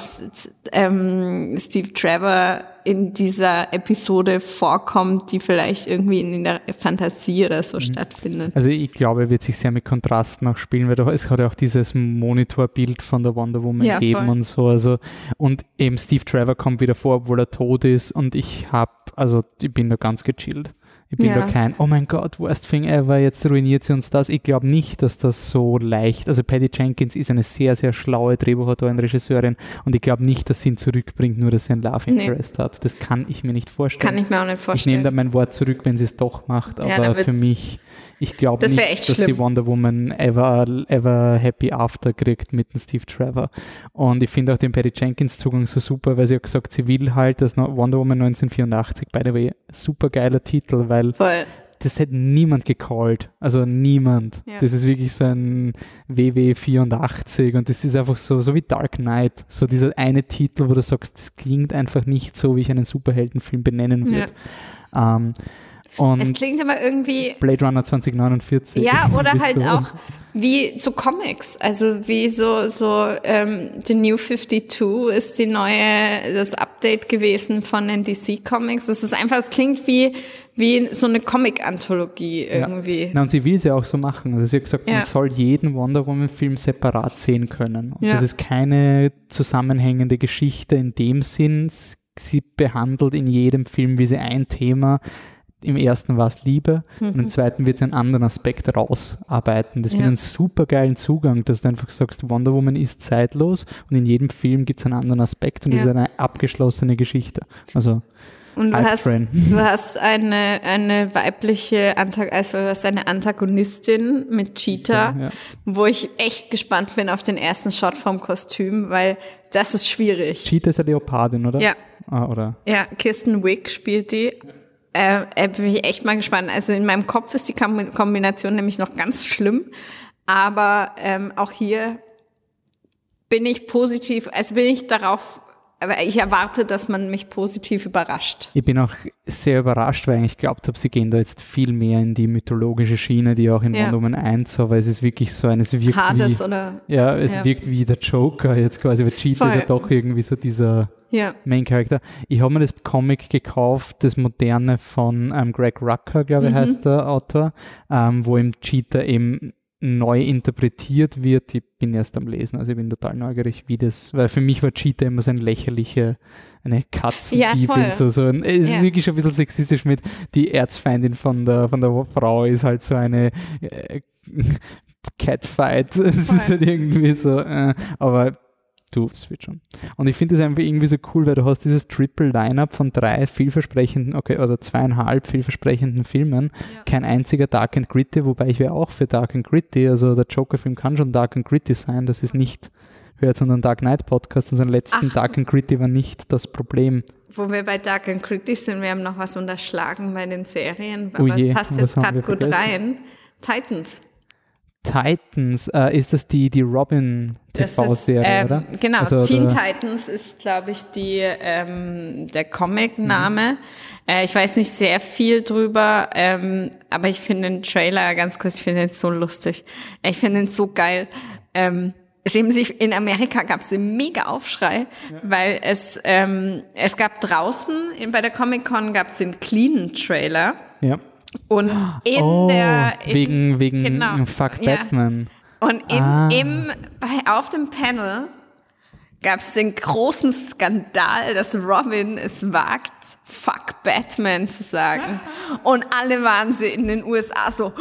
ähm, Steve Trevor in dieser Episode vorkommt, die vielleicht irgendwie in der Fantasie oder so mhm. stattfindet. Also ich glaube, er wird sich sehr mit Kontrasten auch spielen, weil es hat ja auch dieses Monitorbild von der Wonder Woman ja, gegeben voll. und so. Also und eben Steve Trevor kommt wieder vor, obwohl er tot ist und ich habe, also ich bin da ganz gechillt. Ich bin ja. da kein, oh mein Gott, worst thing ever, jetzt ruiniert sie uns das. Ich glaube nicht, dass das so leicht, also Patty Jenkins ist eine sehr, sehr schlaue Drehbuchautorin, Regisseurin und ich glaube nicht, dass sie ihn zurückbringt, nur dass sie ein Love Interest nee. hat. Das kann ich mir nicht vorstellen. Kann ich mir auch nicht vorstellen. Ich nehme da mein Wort zurück, wenn sie es doch macht, aber ja, für mich ich glaube nicht, dass schlimm. die Wonder Woman ever, ever Happy After kriegt mit dem Steve Trevor. Und ich finde auch den Patty Jenkins Zugang so super, weil sie hat gesagt, sie will halt, dass Wonder Woman 1984, by the way, super geiler Titel, weil Voll. das hätte niemand gecallt. Also niemand. Ja. Das ist wirklich so ein WW 84 und das ist einfach so, so wie Dark Knight. So dieser eine Titel, wo du sagst, das klingt einfach nicht so, wie ich einen Superheldenfilm benennen würde. Ja. Ähm, und es klingt immer irgendwie. Blade Runner 2049. Ja, oder halt so. auch wie so Comics. Also wie so, so ähm, The New 52 ist die neue, das Update gewesen von den DC Comics. Es ist einfach, es klingt wie, wie so eine Comic-Anthologie irgendwie. Ja. Na, und sie will es ja auch so machen. Also sie hat gesagt, ja. man soll jeden Wonder Woman-Film separat sehen können. Und ja. das ist keine zusammenhängende Geschichte in dem Sinn. Sie behandelt in jedem Film wie sie ein Thema im ersten war es Liebe mhm. und im mhm. zweiten wird sie einen anderen Aspekt rausarbeiten. Das ja. finde ich einen super geilen Zugang, dass du einfach sagst, Wonder Woman ist zeitlos und in jedem Film gibt es einen anderen Aspekt und es ja. ist eine abgeschlossene Geschichte. Also und du hast, du hast eine, eine weibliche, Antag also du hast eine Antagonistin mit Cheetah, ja, ja. wo ich echt gespannt bin auf den ersten Shot vom Kostüm, weil das ist schwierig. Cheetah ist eine Leopardin, oder? Ja. Ah, oder? Ja, Kirsten Wick spielt die. Äh, äh, bin ich echt mal gespannt. Also in meinem Kopf ist die Kombination nämlich noch ganz schlimm. Aber ähm, auch hier bin ich positiv, also bin ich darauf aber ich erwarte, dass man mich positiv überrascht. Ich bin auch sehr überrascht, weil ich glaubt habe, sie gehen da jetzt viel mehr in die mythologische Schiene, die auch in ja. Wonder Woman 1 so, weil es ist wirklich so ein, es wirkt Hades wie, oder? Ja, es ja. wirkt wie der Joker jetzt quasi, weil Cheetah Voll. ist ja doch irgendwie so dieser ja. Main Character. Ich habe mir das Comic gekauft, das moderne von ähm, Greg Rucker, glaube ich, mhm. heißt der Autor, ähm, wo im Cheetah eben neu interpretiert wird. Ich bin erst am Lesen, also ich bin total neugierig, wie das, weil für mich war Cheetah immer so ein lächerliche, eine Katzenbibel. Ja, so, so ein, es ja. ist wirklich schon ein bisschen sexistisch mit, die Erzfeindin von der, von der Frau ist halt so eine äh, Catfight. Es ist halt irgendwie so, äh, aber Wird schon. Und ich finde es einfach irgendwie so cool, weil du hast dieses Triple Lineup von drei vielversprechenden, okay, oder zweieinhalb vielversprechenden Filmen. Ja. Kein einziger Dark and Gritty, wobei ich wäre auch für Dark and Gritty. Also der Joker-Film kann schon Dark and Gritty sein. Das ist nicht, hört unseren Dark Knight Podcast, unseren letzten Ach. Dark and Gritty war nicht das Problem. Wo wir bei Dark and Gritty sind, wir haben noch was unterschlagen bei den Serien. Aber oh je, es passt jetzt gerade gut rein. Titans. Titans, äh, ist das die, die Robin TV-Serie, ähm, oder? Genau, Also, Teen Titans ist, glaube ich, die, ähm, der Comic-Name. Äh, ich weiß nicht sehr viel drüber, ähm, aber ich finde den Trailer ganz kurz, ich finde den so lustig. Ich finde den so geil. Ähm, es eben sich in Amerika gab es einen mega Aufschrei, weil es ähm, es gab draußen bei der Comic Con gab es den cleanen Trailer Ja. Und in oh, der in, wegen, wegen genau, Fuck ja. Batman. Und in, Ah. im, bei, auf dem Panel gab es den großen Skandal, dass Robin es wagt, Fuck Batman zu sagen. Und alle waren sie in den USA so,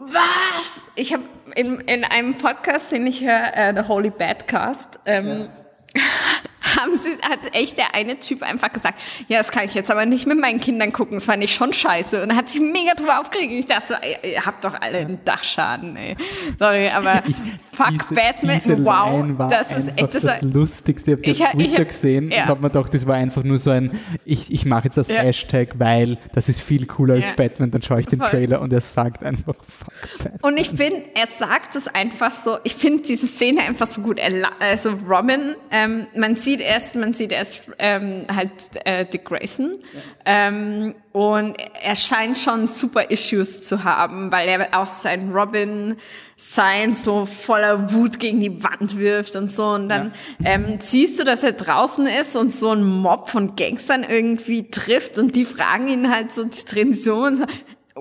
was? Ich habe in, in einem Podcast, den ich höre, äh, The Holy Badcast, ähm, haben sie, hat echt der eine Typ einfach gesagt, ja, das kann ich jetzt aber nicht mit meinen Kindern gucken, das fand ich schon scheiße. Und er hat sich mega drüber aufgeregt. Ich dachte so, ey, ihr habt doch alle einen Dachschaden, ey. Sorry, aber fuck Diese- Batman, diese wow, das ist echt, das, das Lustigste. Ich habe Ich das ich Twitter hab- gesehen ja. und habe mir gedacht, das war einfach nur so ein, ich, ich mache jetzt das Ja. Hashtag, weil das ist viel cooler als Ja. Batman. Dann schaue ich den Voll. Trailer und er sagt einfach Fuck Batman. Und ich finde, er sagt es einfach so, ich finde diese Szene einfach so gut. Er, also Robin, ähm, man sieht erst, man sieht erst ähm, halt äh, Dick Grayson. Ähm, und er scheint schon super Issues zu haben, weil er auch sein Robin sein so voller Wut gegen die Wand wirft und so. Und dann ähm, siehst du, dass er draußen ist und so ein Mob von Gangstern irgendwie trifft und die fragen ihn halt so, die drehen sich um und sagen,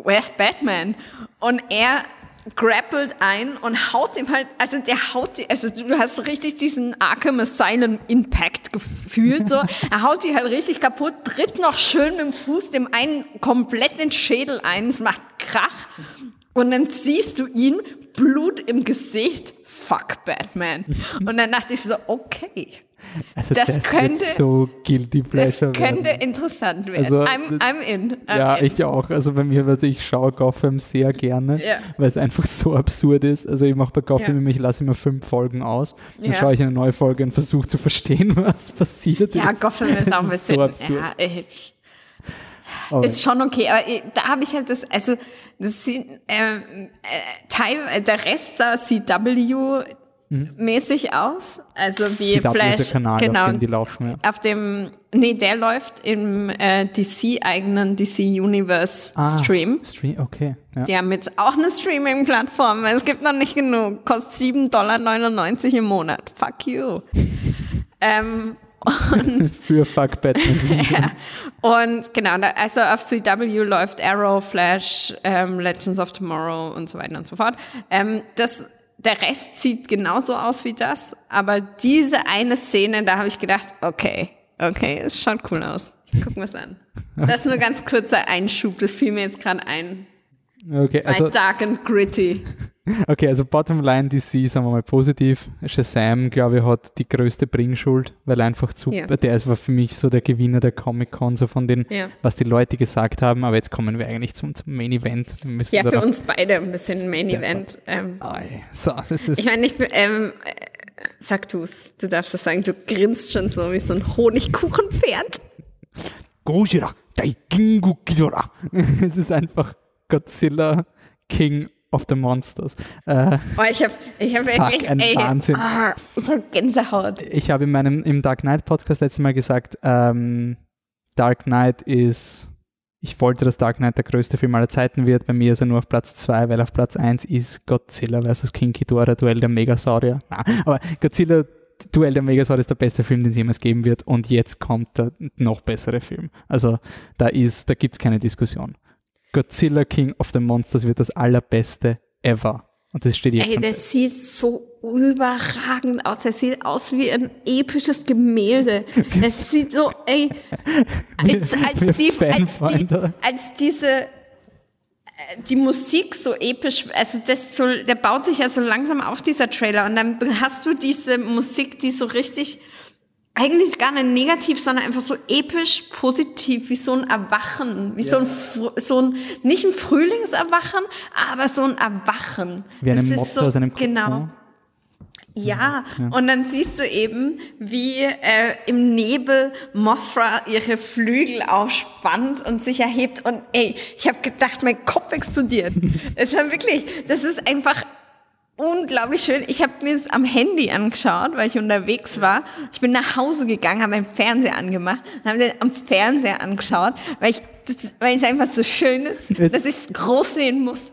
where's Batman? Und er grappelt ein und haut ihm halt, also der haut, die, also du hast richtig diesen Arkham Asylum Impact gefühlt, so. Er haut die halt richtig kaputt, tritt noch schön mit dem Fuß dem einen komplett den Schädel ein, es macht Krach. Und dann siehst du ihn, Blut im Gesicht, fuck Batman. Und dann dachte ich so, okay, Also das wird könnte- so guilty das pleasure könnte werden. interessant werden. Also, I'm, I'm in. I'm Ja, in. ich auch. Also bei mir, also ich schaue Gotham sehr gerne, Ja. weil es einfach so absurd ist. Also ich mache bei Gotham Ja. ich lasse immer fünf Folgen aus. Dann Ja. schaue ich eine neue Folge und versuche zu verstehen, was passiert Ja, ist. Gotham ist auch ein bisschen, so absurd. ja, äh, Aber- ist schon okay, aber äh, da habe ich halt das, also das sind, ähm, äh, Teil, äh, der Rest sah CW mäßig aus, also wie der Flash, Kanal, auf genau, dem die laufen, ja. auf dem, nee, der läuft im äh, DC eigenen DC Universe Ah, Stream. Stream, okay. Ja. Die haben jetzt auch eine Streaming-Plattform. Es gibt noch nicht genug. Kostet 7,99 Dollar im Monat. Fuck you. ähm, Für Fuck Batman. ja. Und genau, also auf CW läuft Arrow, Flash, ähm, Legends of Tomorrow und so weiter und so fort. Ähm, das, der Rest sieht genauso aus wie das, aber diese eine Szene, da habe ich gedacht, okay, okay, es schaut cool aus. Ich guck mir's an. Das ist nur ganz kurzer Einschub, das fiel mir jetzt gerade ein. Okay, Also, also, dark and gritty. Okay, also Bottomline DC, sagen wir mal positiv. Shazam, glaube ich, hat die größte Bringschuld, weil einfach zu, Ja. der ist war für mich so der Gewinner der Comic-Con, so von den, Ja. was die Leute gesagt haben. Aber jetzt kommen wir eigentlich zum, zum Main Event. Ja, für uns beide ein bisschen Main Event. Ähm, So, das ist, ich meine, ich bin, ähm, äh, sag du's, du darfst das sagen, du grinst schon so wie so ein Honigkuchenpferd. Gojira, Daikingu Ghidorah. Es ist einfach Godzilla, King of the Monsters. Äh, Oh, ich habe ich hab wirklich, ein Wahnsinn. Ah, habe Gänsehaut. ich habe in meinem im Dark Knight Podcast letztes Mal gesagt, ähm, Dark Knight ist, ich wollte, dass Dark Knight der größte Film aller Zeiten wird. Bei mir ist er nur auf Platz 2, weil auf Platz 1 ist Godzilla vs. King Ghidorah, Duell der Megasaurier. Na, aber Godzilla Duell der Megasaurier ist der beste Film, den es jemals geben wird. Und jetzt kommt der noch bessere Film. Also da ist, da gibt es keine Diskussion. Godzilla King of the Monsters wird das allerbeste ever. Und das steht jetzt Ey, der sieht so überragend aus. Er sieht aus wie ein episches Gemälde. Es sieht so, ey, als, als, die, als, die, als diese, äh, die Musik so episch, also das so, der baut sich ja so langsam auf, dieser Trailer. Und dann hast du diese Musik, die so richtig, eigentlich gar nicht negativ, sondern einfach so episch positiv, wie so ein Erwachen, wie so ein, so ein, nicht ein Frühlingserwachen, aber so ein Erwachen. Wie eine Das ist Motte aus einem Kokon. Genau. Ja, und dann siehst du eben, wie äh, im Nebel Mothra ihre Flügel aufspannt und sich erhebt. Und ey, ich habe gedacht, mein Kopf explodiert. es war wirklich, das ist einfach unglaublich schön. Ich habe mir es am Handy angeschaut, weil ich unterwegs war. Ich bin nach Hause gegangen, habe meinen Fernseher angemacht und habe den am Fernseher angeschaut, weil ich das, weil es einfach so schön ist, es, dass ich es groß sehen muss.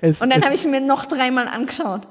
Es, und dann habe ich mir noch dreimal angeschaut.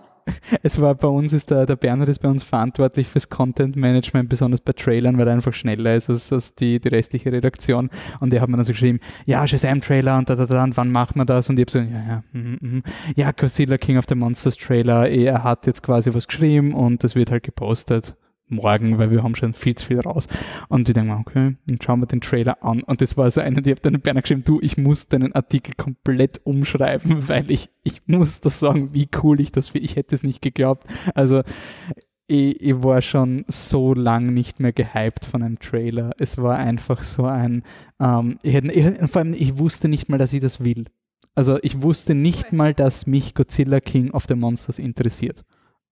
Es war bei uns, ist der, der Bernhard ist bei uns verantwortlich fürs Content Management, besonders bei Trailern, weil er einfach schneller ist als, als die, die restliche Redaktion. Und der hat mir dann so geschrieben, ja, Shazam-Trailer und da, da, da, und wann machen wir das? Und ich habe so, ja, ja, mm, mm, ja, Godzilla King of the Monsters Trailer, er hat jetzt quasi was geschrieben und das wird halt gepostet morgen, weil wir haben schon viel zu viel raus. Und ich denke mir, okay, dann schauen wir den Trailer an. Und das war so einer, die hat dann Berner geschrieben, du, ich muss deinen Artikel komplett umschreiben, weil ich, ich muss das sagen, wie cool ich das finde. Ich hätte es nicht geglaubt. Also, ich, ich war schon so lang nicht mehr gehypt von einem Trailer. Es war einfach so ein, ähm, ich hätte, ich, vor allem, ich wusste nicht mal, dass ich das will. Also ich wusste nicht mal, dass mich Godzilla King of the Monsters interessiert.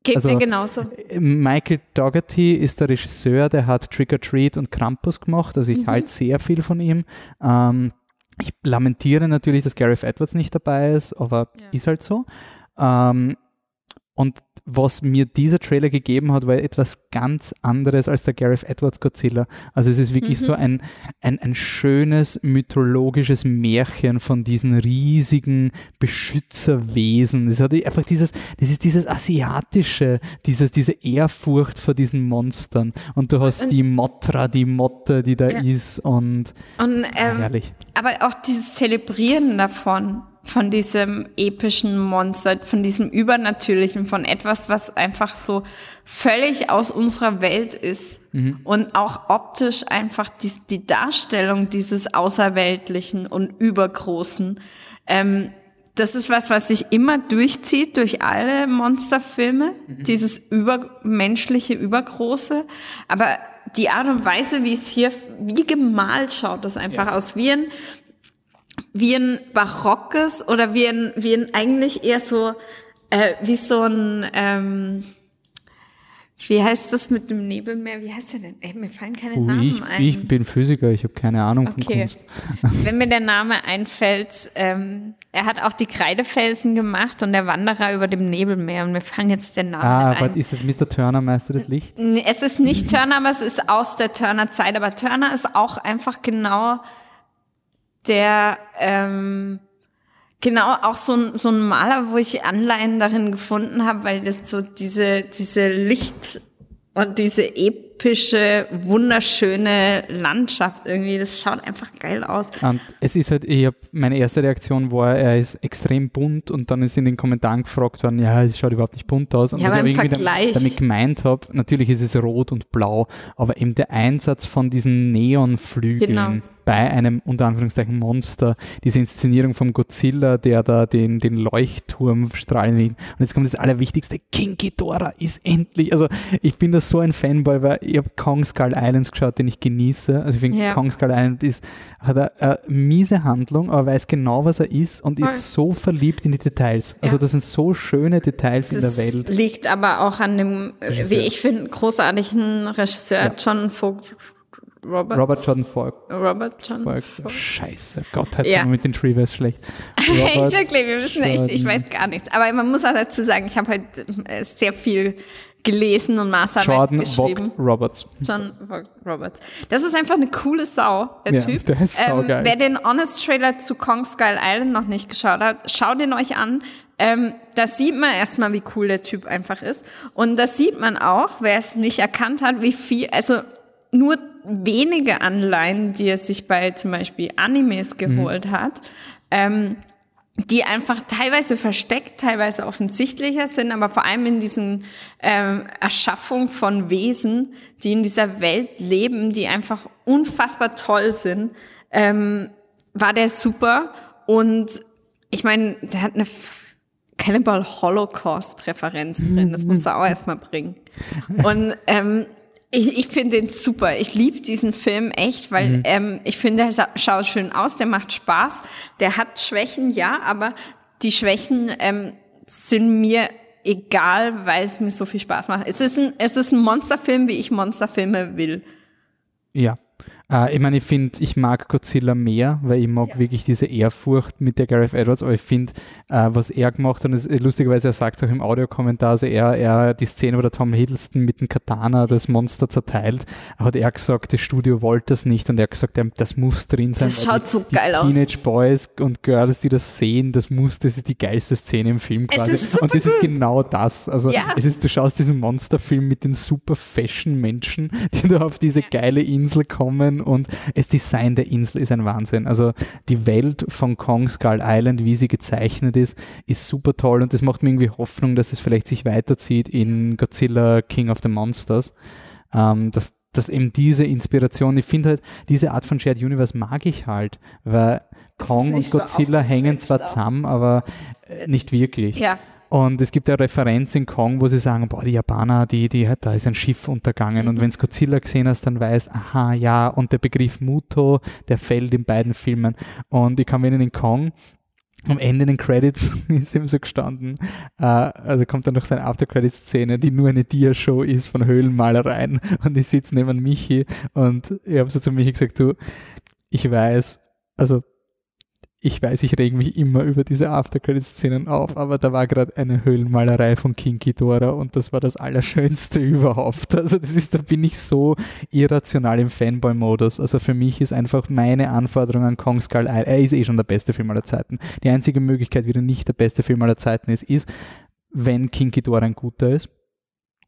Geht also, mir genauso. Äh, Michael Dougherty ist der Regisseur, der hat Trick or Treat und Krampus gemacht, also ich mhm. halte sehr viel von ihm. Ähm, ich lamentiere natürlich, dass Gareth Edwards nicht dabei ist, aber ja. ist halt so. Ähm, und was mir dieser Trailer gegeben hat, war etwas ganz anderes als der Gareth Edwards Godzilla. Also es ist wirklich mhm. so ein, ein, ein schönes mythologisches Märchen von diesen riesigen Beschützerwesen. Es hat einfach dieses, das ist dieses asiatische, dieses, diese Ehrfurcht vor diesen Monstern. Und du hast und, die Motra, die Motte, die da ja. ist und, und ähm, herrlich. Aber auch dieses Zelebrieren davon von diesem epischen Monster, von diesem Übernatürlichen, von etwas, was einfach so völlig aus unserer Welt ist mhm. und auch optisch einfach die, die, Darstellung dieses Außerweltlichen und Übergroßen. Ähm, das ist was, was sich immer durchzieht durch alle Monsterfilme, mhm. dieses übermenschliche, übergroße. Aber die Art und Weise, wie es hier, wie gemalt schaut das einfach ja. aus, wie ein wie ein barockes oder wie ein, wie ein eigentlich eher so, äh, wie so ein, ähm, wie heißt das mit dem Nebelmeer? Wie heißt der denn? Ey, mir fallen keine oh, Namen ich, ein. Ich bin Physiker, ich habe keine Ahnung okay. von Kunst. Wenn mir der Name einfällt, ähm, er hat auch die Kreidefelsen gemacht und der Wanderer über dem Nebelmeer und mir fallen jetzt der Name ah, ein. Aber ist es Mr. Turner, Meister des Lichts? Es ist nicht Turner, aber es ist aus der Turner-Zeit. Aber Turner ist auch einfach genau der ähm, genau auch so ein, so ein Maler, wo ich Anleihen darin gefunden habe, weil das so diese, diese Licht und diese epische, wunderschöne Landschaft irgendwie, das schaut einfach geil aus. Und es ist halt, ich hab, meine erste Reaktion war, er ist extrem bunt und dann ist in den Kommentaren gefragt worden, ja, es schaut überhaupt nicht bunt aus. Und ja, was ich irgendwie Vergleich. damit gemeint habe, natürlich ist es rot und blau, aber eben der Einsatz von diesen Neonflügeln. Genau bei einem unter Anführungszeichen Monster, diese Inszenierung vom Godzilla, der da den, den Leuchtturm strahlen will. Und jetzt kommt das Allerwichtigste, King Ghidorah ist endlich, also ich bin da so ein Fanboy, weil ich habe Kong Skull Islands geschaut, den ich genieße. Also ich finde, ja. Kong Skull Island ist, hat eine, eine, miese Handlung, aber weiß genau, was er ist und Voll. ist so verliebt in die Details. Also ja. das sind so schöne Details das in der Welt. liegt aber auch an dem, wie ich finde, großartigen Regisseur ja. John Vogt Robert, Robert Jordan Falk. Robert John Falk. Scheiße, Gott, hat ja. mit den Treeways schlecht. Wirklich, wir wissen echt, ich weiß gar nichts. Aber man muss auch dazu sagen, ich habe halt äh, sehr viel gelesen und Masterarbeit Jordan geschrieben. Vogt Roberts. John Vogt Roberts. Das ist einfach eine coole Sau, der ja, Typ. Der ist ähm, wer den Honest Trailer zu Kong Skull Island noch nicht geschaut hat, schaut ihn euch an. Ähm, da sieht man erstmal, wie cool der Typ einfach ist. Und da sieht man auch, wer es nicht erkannt hat, wie viel, also nur wenige Anleihen, die er sich bei zum Beispiel Animes geholt mhm. hat, ähm, die einfach teilweise versteckt, teilweise offensichtlicher sind, aber vor allem in diesen ähm, Erschaffung von Wesen, die in dieser Welt leben, die einfach unfassbar toll sind, ähm, war der super. Und ich meine, der hat eine Cannibal Holocaust Referenz drin, das muss er auch erstmal bringen. Und ähm, ich, ich finde den super. Ich liebe diesen Film echt, weil mhm. ähm, ich finde, er schaut schön aus, der macht Spaß. Der hat Schwächen, ja, aber die Schwächen ähm, sind mir egal, weil es mir so viel Spaß macht. Es ist ein, es ist ein Monsterfilm, wie ich Monsterfilme will. Ja. Äh, ich meine, ich finde, ich mag Godzilla mehr, weil ich mag ja. wirklich diese Ehrfurcht mit der Gareth Edwards, aber ich finde, äh, was er gemacht hat, und es, lustigerweise, er sagt es auch im Audiokommentar, also er, er, die Szene, wo der Tom Hiddleston mit dem Katana das Monster zerteilt, hat er gesagt, das Studio wollte das nicht und er hat gesagt, das muss drin sein. Das schaut die, so geil die aus. Teenage Boys und Girls, die das sehen, das muss, das ist die geilste Szene im Film quasi. und das ist genau das. Also ja. es ist, du schaust diesen Monsterfilm mit den super Fashion Menschen, die da auf diese geile Insel kommen und das Design der Insel ist ein Wahnsinn. Also die Welt von Kong Skull Island, wie sie gezeichnet ist, ist super toll und das macht mir irgendwie Hoffnung, dass es vielleicht sich weiterzieht in Godzilla King of the Monsters. Ähm, dass, dass eben diese Inspiration, ich finde halt, diese Art von Shared Universe mag ich halt, weil Kong und Godzilla so hängen zwar zusammen, aber äh, nicht wirklich. Ja. Und es gibt ja Referenz in Kong, wo sie sagen, boah, die Japaner, die, die, da ist ein Schiff untergangen. Mhm. Und wenn du Godzilla gesehen hast, dann weißt, aha, ja, und der Begriff Muto, der fällt in beiden Filmen. Und ich kann mir in Kong, am Ende in den Credits ist ihm so gestanden, äh, also kommt dann noch seine After-Credits-Szene, die nur eine Dia-Show ist von Höhlenmalereien. Und ich sitze neben Michi und ich habe so zu Michi gesagt, du, ich weiß, also ich weiß, ich rege mich immer über diese After-Credit-Szenen auf, aber da war gerade eine Höhlenmalerei von Kinky Dora und das war das Allerschönste überhaupt. Also das ist, da bin ich so irrational im Fanboy-Modus. Also für mich ist einfach meine Anforderung an Kong Skull Island, er ist eh schon der beste Film aller Zeiten. Die einzige Möglichkeit, wie er nicht der beste Film aller Zeiten ist, ist, wenn Kinky Dora ein guter ist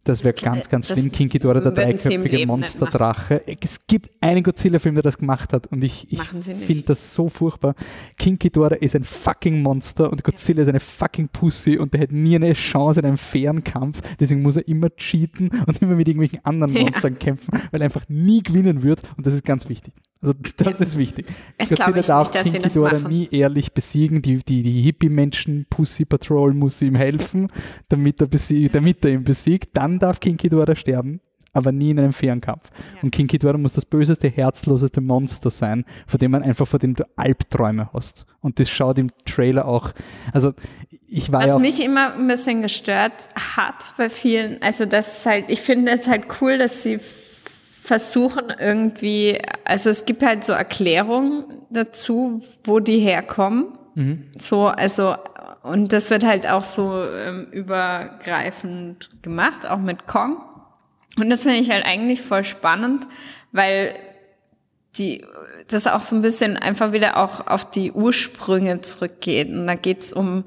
das wäre ganz, ganz das schlimm. King Ghidorah, der dreiköpfige Monsterdrache. Es gibt einen Godzilla-Film, der das gemacht hat und ich, ich finde das so furchtbar. King Ghidorah ist ein fucking Monster und Godzilla ja. ist eine fucking Pussy und der hat nie eine Chance in einem fairen Kampf. Deswegen muss er immer cheaten und immer mit irgendwelchen anderen Monstern ja. kämpfen, weil er einfach nie gewinnen wird und das ist ganz wichtig. Also das ja. ist wichtig. Es Godzilla darf nicht, King Ghidorah nie ehrlich besiegen. Die, die, die Hippie-Menschen, Pussy Patrol muss ihm helfen, damit er, besieg, damit er ihn besiegt. Dann darf King Ghidorah sterben, aber nie in einem fairen Kampf. Ja. Und King Ghidorah muss das böseste, herzloseste Monster sein, vor dem man einfach, vor dem du Albträume hast. Und das schaut im Trailer auch, also ich war Was ja mich immer ein bisschen gestört hat bei vielen, also das ist halt, ich finde es halt cool, dass sie versuchen irgendwie, also es gibt halt so Erklärungen dazu, wo die herkommen. Mhm. So, also, und das wird halt auch so ähm, übergreifend gemacht, auch mit Kong. Und das finde ich halt eigentlich voll spannend, weil die, das auch so ein bisschen einfach wieder auch auf die Ursprünge zurückgeht. Und da geht's um,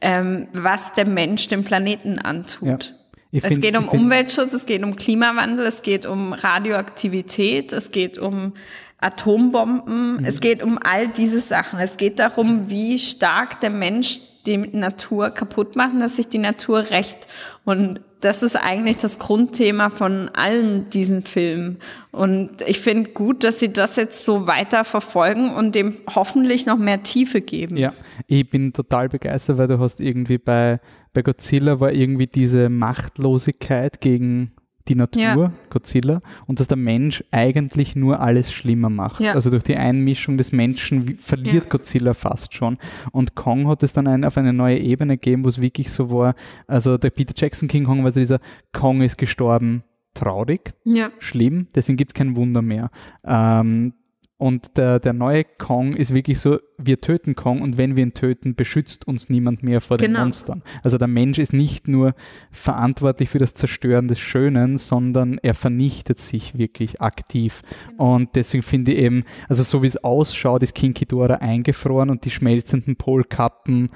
ähm, was der Mensch dem Planeten antut. Ja. Es geht um Umweltschutz, es geht um Klimawandel, es geht um Radioaktivität, es geht um Atombomben, mhm. es geht um all diese Sachen. Es geht darum, wie stark der Mensch die Natur kaputt macht, dass sich die Natur rächt. Und das ist eigentlich das Grundthema von allen diesen Filmen. Und ich finde gut, dass sie das jetzt so weiter verfolgen und dem hoffentlich noch mehr Tiefe geben. Ja, ich bin total begeistert, weil du hast irgendwie bei, bei Godzilla war irgendwie diese Machtlosigkeit gegen die Natur, ja. Godzilla, und dass der Mensch eigentlich nur alles schlimmer macht. Ja. Also durch die Einmischung des Menschen verliert ja. Godzilla fast schon. Und Kong hat es dann ein, auf eine neue Ebene gegeben, wo es wirklich so war, also der Peter Jackson King Kong war also dieser Kong ist gestorben, traurig, schlimm, deswegen gibt es kein Wunder mehr. Ähm, und der, der neue Kong ist wirklich so, wir töten Kong und wenn wir ihn töten, beschützt uns niemand mehr vor den genau. Monstern. Also der Mensch ist nicht nur verantwortlich für das Zerstören des Schönen, sondern er vernichtet sich wirklich aktiv. Genau. Und deswegen finde ich eben, also so wie es ausschaut, ist King Ghidorah eingefroren und die schmelzenden Polkappen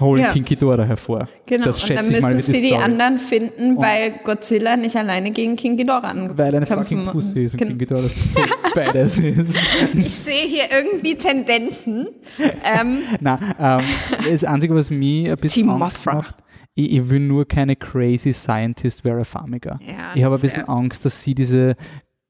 holen ja. Kinkidora hervor. Genau, das und dann müssen mal, sie die Story. anderen finden, weil Godzilla nicht alleine gegen King Ghidorah angekommen Weil eine fucking Pussy ist und King Ghidorah so beides ist. Ich sehe hier irgendwie Tendenzen. ähm. Na, ähm, das Einzige, was mich ein bisschen Team Angst macht, ich, ich, will nur keine crazy Scientist Vera Farmiga. Ja, ich habe ein bisschen Angst, dass sie diese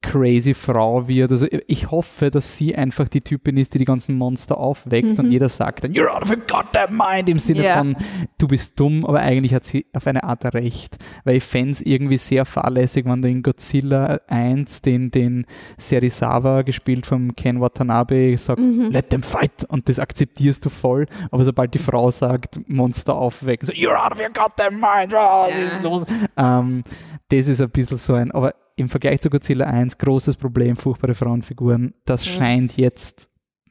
crazy Frau wird. Also ich hoffe, dass sie einfach die Typin ist, die die ganzen Monster aufweckt mhm. und jeder sagt dann, you're out of your goddamn mind im Sinne yeah. von, du bist dumm, aber eigentlich hat sie auf eine Art recht. Weil ich fände es irgendwie sehr fahrlässig, wenn du in Godzilla 1 den, den Serizawa gespielt vom Ken Watanabe sagt, mhm. let them fight und das akzeptierst du voll, aber sobald die Frau sagt, Monster aufwecken, so, you're out of your goddamn mind, oh, yeah. ist los? Ähm, das ist ein bisschen so ein, aber im Vergleich zu Godzilla 1 großes Problem, furchtbare Frauenfiguren. Das Mhm. scheint jetzt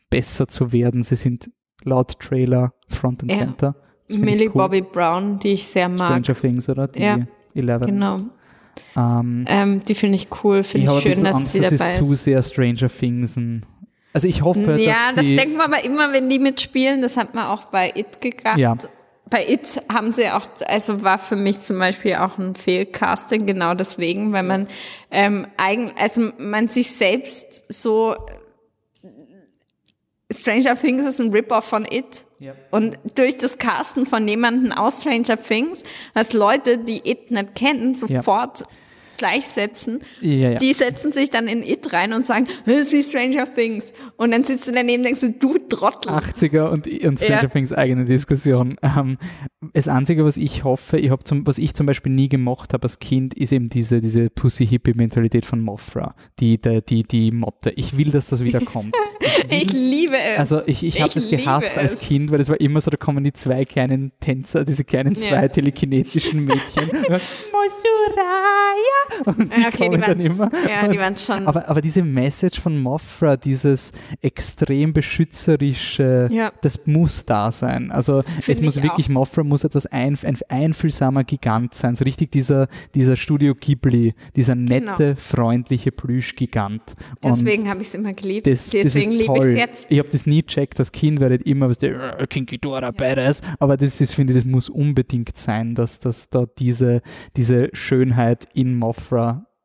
besser zu werden. Sie sind laut Trailer Front and Ja. Center. Das ich Millie cool. Bobby Brown, die ich sehr mag. Stranger Things, oder? Die Ja, 11. Genau. Ähm, Ähm, die finde ich cool, ich finde ich ein schön, dass Angst, sie dass dabei es zu ist. sehr Stranger Thingsen. Also ich hoffe, Ja, dass das sie, denkt man aber immer, wenn die mitspielen. Das hat man auch bei It geklappt. Ja. Bei It haben sie auch, also war für mich zum Beispiel auch ein Fehlcasting, genau deswegen, weil man ähm, eigen, also man sich selbst so Stranger Things ist ein Rip-Off von It. Ja. Und durch das Casten von jemanden aus Stranger Things, dass Leute, die It nicht kennen, sofort gleichsetzen. Ja, ja. Die setzen sich dann in It rein und sagen, das ist wie Stranger Things. Und dann sitzt du daneben und denkst du, du Trottel. 80er und, und Stranger Ja. Things eigene Diskussion. Ähm, das Einzige, was ich hoffe, ich zum, was ich zum Beispiel nie gemocht habe als Kind, ist eben diese, diese Pussy-Hippie-Mentalität von Mothra, die, die, die, die Motte. Ich will, dass das wieder kommt. Ich liebe es. Also ich, ich habe Ich das gehasst als es. Kind, weil es war immer so, da kommen die zwei kleinen Tänzer, diese kleinen zwei telekinetischen Mädchen. Mosuraya! Und die Ja, okay, die dann immer. ja, die schon- Aber, aber diese Message von Mothra, dieses extrem beschützerische, Ja. das muss da sein. Also es Find muss ich wirklich, auch. Mothra muss etwas ein, ein einfühlsamer Gigant sein. So richtig dieser, dieser Studio Ghibli, dieser nette, freundliche Plüschgigant. Genau. Deswegen habe ich es immer geliebt. das, Deswegen liebe ich es jetzt. Ich habe das nie checkt. Das Kind werdet immer was der äh, King Ghidorah badass. Aber das ist, finde ich, das muss unbedingt sein, dass, dass da diese, diese Schönheit in Mothra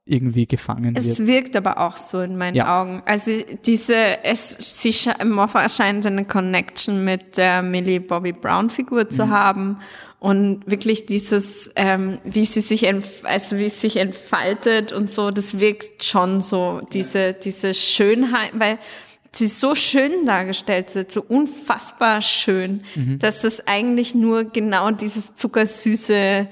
irgendwie gefangen wird. Es wirkt aber auch so in meinen Ja. Augen. Also diese, es, sie, Moffat scheint eine Connection mit der Millie Bobby Brown Figur zu Mhm. haben und wirklich dieses, ähm, wie sie sich, also wie es sich entfaltet und so, das wirkt schon so, diese, diese Schönheit, weil sie so schön dargestellt wird, so unfassbar schön, Mhm. dass es eigentlich nur genau dieses zuckersüße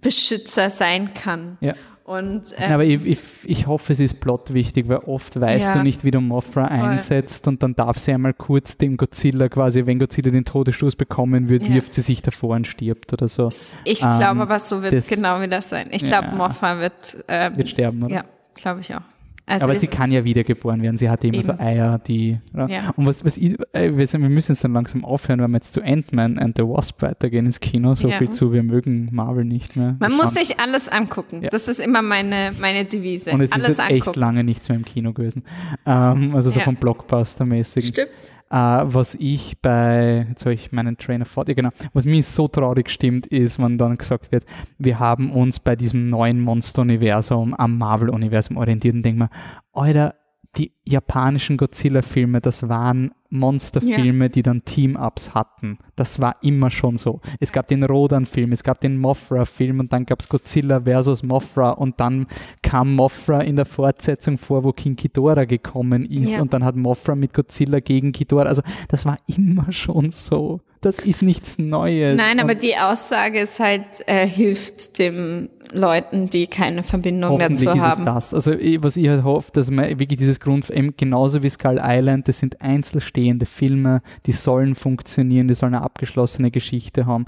Beschützer sein kann. Ja. Und ähm, Ja, aber ich, ich, ich hoffe, es ist plotwichtig, weil oft weißt Ja. du nicht, wie du Mothra einsetzt und dann darf sie einmal kurz den Godzilla quasi, wenn Godzilla den Todesstoß bekommen wird, Ja. wirft sie sich davor und stirbt oder so. Ich Ähm, glaube aber, so wird es genau wieder sein. Ich glaube, Ja. Mothra wird, äh, Wird sterben, oder? ja, glaube ich auch. Also Aber sie kann ja wiedergeboren werden. Sie hatte immer so Eben. Eier, die. Ja. Und was, was ich, äh, wir, sind, wir müssen jetzt dann langsam aufhören, weil wir jetzt zu Ant-Man and the Wasp weitergehen ins Kino. So Ja. viel zu, wir mögen Marvel nicht mehr. man muss sich alles angucken. Ja. Das ist immer meine, meine Devise. Und es alles ist jetzt echt angucken. lange nichts mehr im Kino gewesen. Ähm, also so vom Blockbuster-mäßigen. Stimmt. Äh, was ich bei, jetzt habe ich meinen Trainer fort, ja genau, was mich so traurig stimmt, ist, wenn dann gesagt wird, wir haben uns bei diesem neuen Monster-Universum am Marvel-Universum orientiert und denken wir, Alter, die japanischen Godzilla-Filme, das waren Monsterfilme, die dann Team-Ups hatten. Das war immer schon so. Es gab den Rodan-Film, es gab den Mothra-Film und dann gab es Godzilla versus Mothra und dann kam Mothra in der Fortsetzung vor, wo King Ghidorah gekommen ist Ja. und dann hat Mothra mit Godzilla gegen Ghidorah. Also das war immer schon so. Das ist nichts Neues. Nein, aber Und die Aussage ist halt, äh, hilft den Leuten, die keine Verbindung dazu ist haben. es das. Also ich- was ich halt hoffe, dass man wirklich dieses Grund, eben genauso wie Skull Island, das sind einzelstehende Filme, die sollen funktionieren, die sollen eine abgeschlossene Geschichte haben.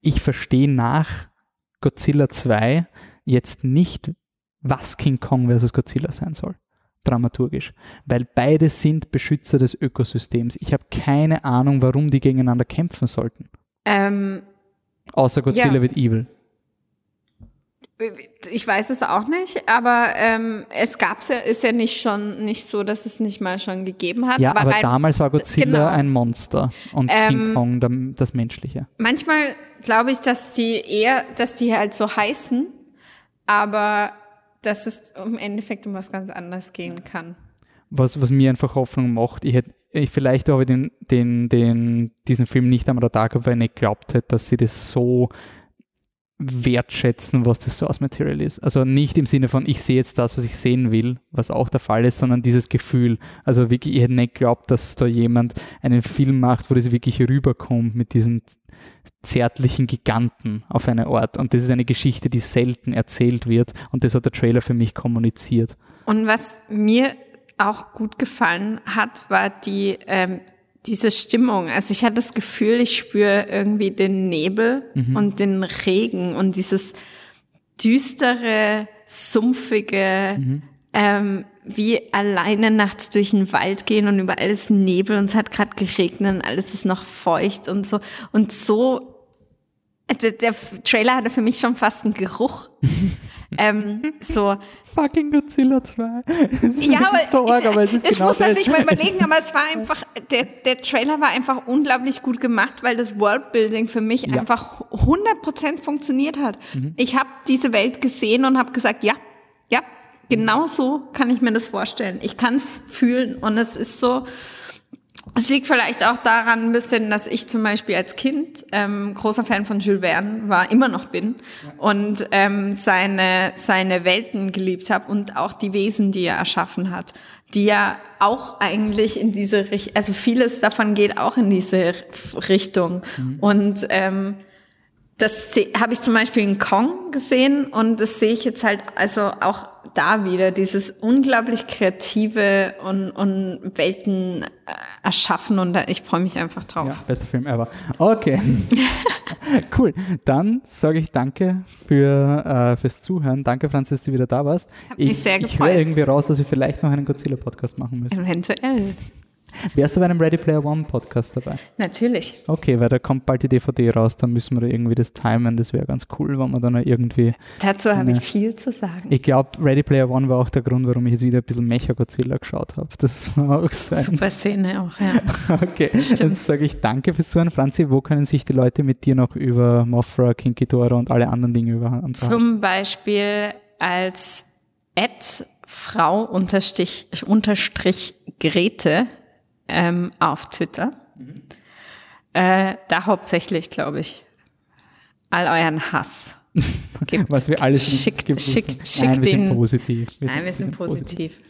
Ich verstehe nach Godzilla 2 jetzt nicht, was King Kong versus Godzilla sein soll. Dramaturgisch. Weil beide sind Beschützer des Ökosystems. Ich habe keine Ahnung, warum die gegeneinander kämpfen sollten. Ähm, Außer Godzilla Ja. wird evil. ich weiß es auch nicht, aber ähm, es gab's ja, ist ja nicht schon nicht so, dass es nicht mal schon gegeben hat. Ja, aber, rein- damals war Godzilla genau. ein Monster und Ähm, King Kong das Menschliche. Manchmal glaube ich, dass die eher, dass die halt so heißen, aber dass es im Endeffekt um was ganz anderes gehen kann. Was, was mir einfach Hoffnung macht, ich hätte, ich vielleicht habe ich den, den, den, diesen Film nicht am Radar gehabt, weil ich nicht glaubt hätte, dass sie das so wertschätzen, was das Source Material ist. Also nicht im Sinne von, ich sehe jetzt das, was ich sehen will, was auch der Fall ist, sondern dieses Gefühl. Also wirklich, ich hätte nicht geglaubt, dass da jemand einen Film macht, wo das wirklich rüberkommt mit diesen zärtlichen Giganten auf eine Art. Und das ist eine Geschichte, die selten erzählt wird. Und das hat der Trailer für mich kommuniziert. Und was mir auch gut gefallen hat, war die ähm, diese Stimmung. Also ich hatte das Gefühl, ich spüre irgendwie den Nebel und den Regen und dieses düstere sumpfige, ähm, wie alleine nachts durch den Wald gehen und überall ist Nebel und es hat gerade geregnet und alles ist noch feucht und so. Und so, der, der Trailer hatte für mich schon fast einen Geruch. ähm, so, Fucking Godzilla 2. Es ist ja, aber, so arg, aber es ist das genau muss man das. sich mal überlegen, aber es war einfach, der, der Trailer war einfach unglaublich gut gemacht, weil das Worldbuilding für mich Ja. einfach 100% funktioniert hat. Ich habe diese Welt gesehen und habe gesagt, ja, ja, genau so kann ich mir das vorstellen. Ich kann es fühlen und es ist so, es liegt vielleicht auch daran ein bisschen, dass ich zum Beispiel als Kind ähm, großer Fan von Jules Verne war, immer noch bin und ähm, seine seine Welten geliebt habe und auch die Wesen, die er erschaffen hat, die ja auch eigentlich in diese Richtung, also vieles davon geht auch in diese Richtung. Und ähm, das habe ich zum Beispiel in Kong gesehen und das sehe ich jetzt halt also auch da wieder, dieses unglaublich kreative und, und Welten äh, erschaffen und ich freue mich einfach drauf. Ja, bester Film ever. Okay. cool. Dann sage ich danke für, äh, fürs Zuhören. Danke, Franz, dass du wieder da warst. Hab mich ich sehr ich höre gefreut. irgendwie raus, dass wir vielleicht noch einen Godzilla-Podcast machen müssen. Eventuell. Wärst du bei einem Ready Player One Podcast dabei? Natürlich. Okay, weil da kommt bald die DVD raus, dann müssen wir da irgendwie das timen. Das wäre ganz cool, wenn wir dann noch irgendwie. Dazu habe ich viel zu sagen. Ich glaube, Ready Player One war auch der Grund, warum ich jetzt wieder ein bisschen Mecha Godzilla geschaut habe. Das war auch sein. Super Szene auch, ja. Okay, Stimmt. dann sage ich danke fürs Zuhören. Franzi, wo können sich die Leute mit dir noch über Mothra, Kinky Dora und alle anderen Dinge über unterhalten? Zum Beispiel als Ad Frau unterstrich, unterstrich Grete ähm, auf Twitter. Äh, da hauptsächlich, glaube ich, all euren Hass. Gibt. Was wir alles schickt, schickt, schickt Nein, wir sind den, positiv. Nein, wir sind positiv.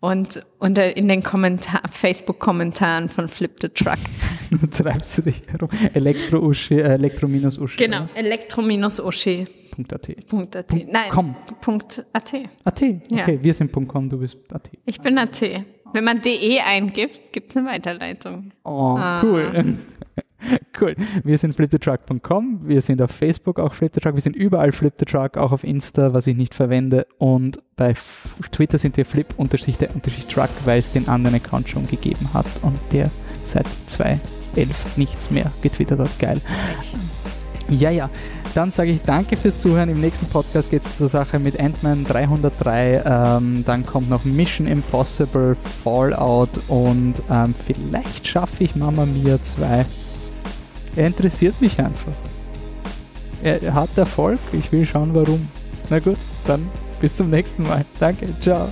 Und unter, in den Kommentar Facebook-Kommentaren von Flip the Truck. Treibst du dich herum. Elektro-Uschi, äh, Elektro-Uschi. Genau, elektro-osche.at. .at. Nein, com. .at. AT, okay, Ja. wir sind .com, du bist AT. Ich bin AT. Wenn man DE eingibt, gibt's eine Weiterleitung. Oh, Ah. cool. cool. Wir sind flipthetruck.com, wir sind auf Facebook auch Flip the Truck, wir sind überall Flip the Truck, auch auf Insta, was ich nicht verwende und bei F Twitter sind wir flip-der-truck, weil es den anderen Account schon gegeben hat und der seit 2011 nichts mehr getwittert hat. Geil. Ja, ja. Dann sage ich danke fürs Zuhören. Im nächsten Podcast geht es zur Sache mit Ant-Man 303. Ähm, dann kommt noch Mission Impossible, Fallout und ähm, vielleicht schaffe ich Mamma Mia 2. Er interessiert mich einfach. Er hat Erfolg. Ich will schauen, warum. Na gut, dann bis zum nächsten Mal. Danke. Ciao.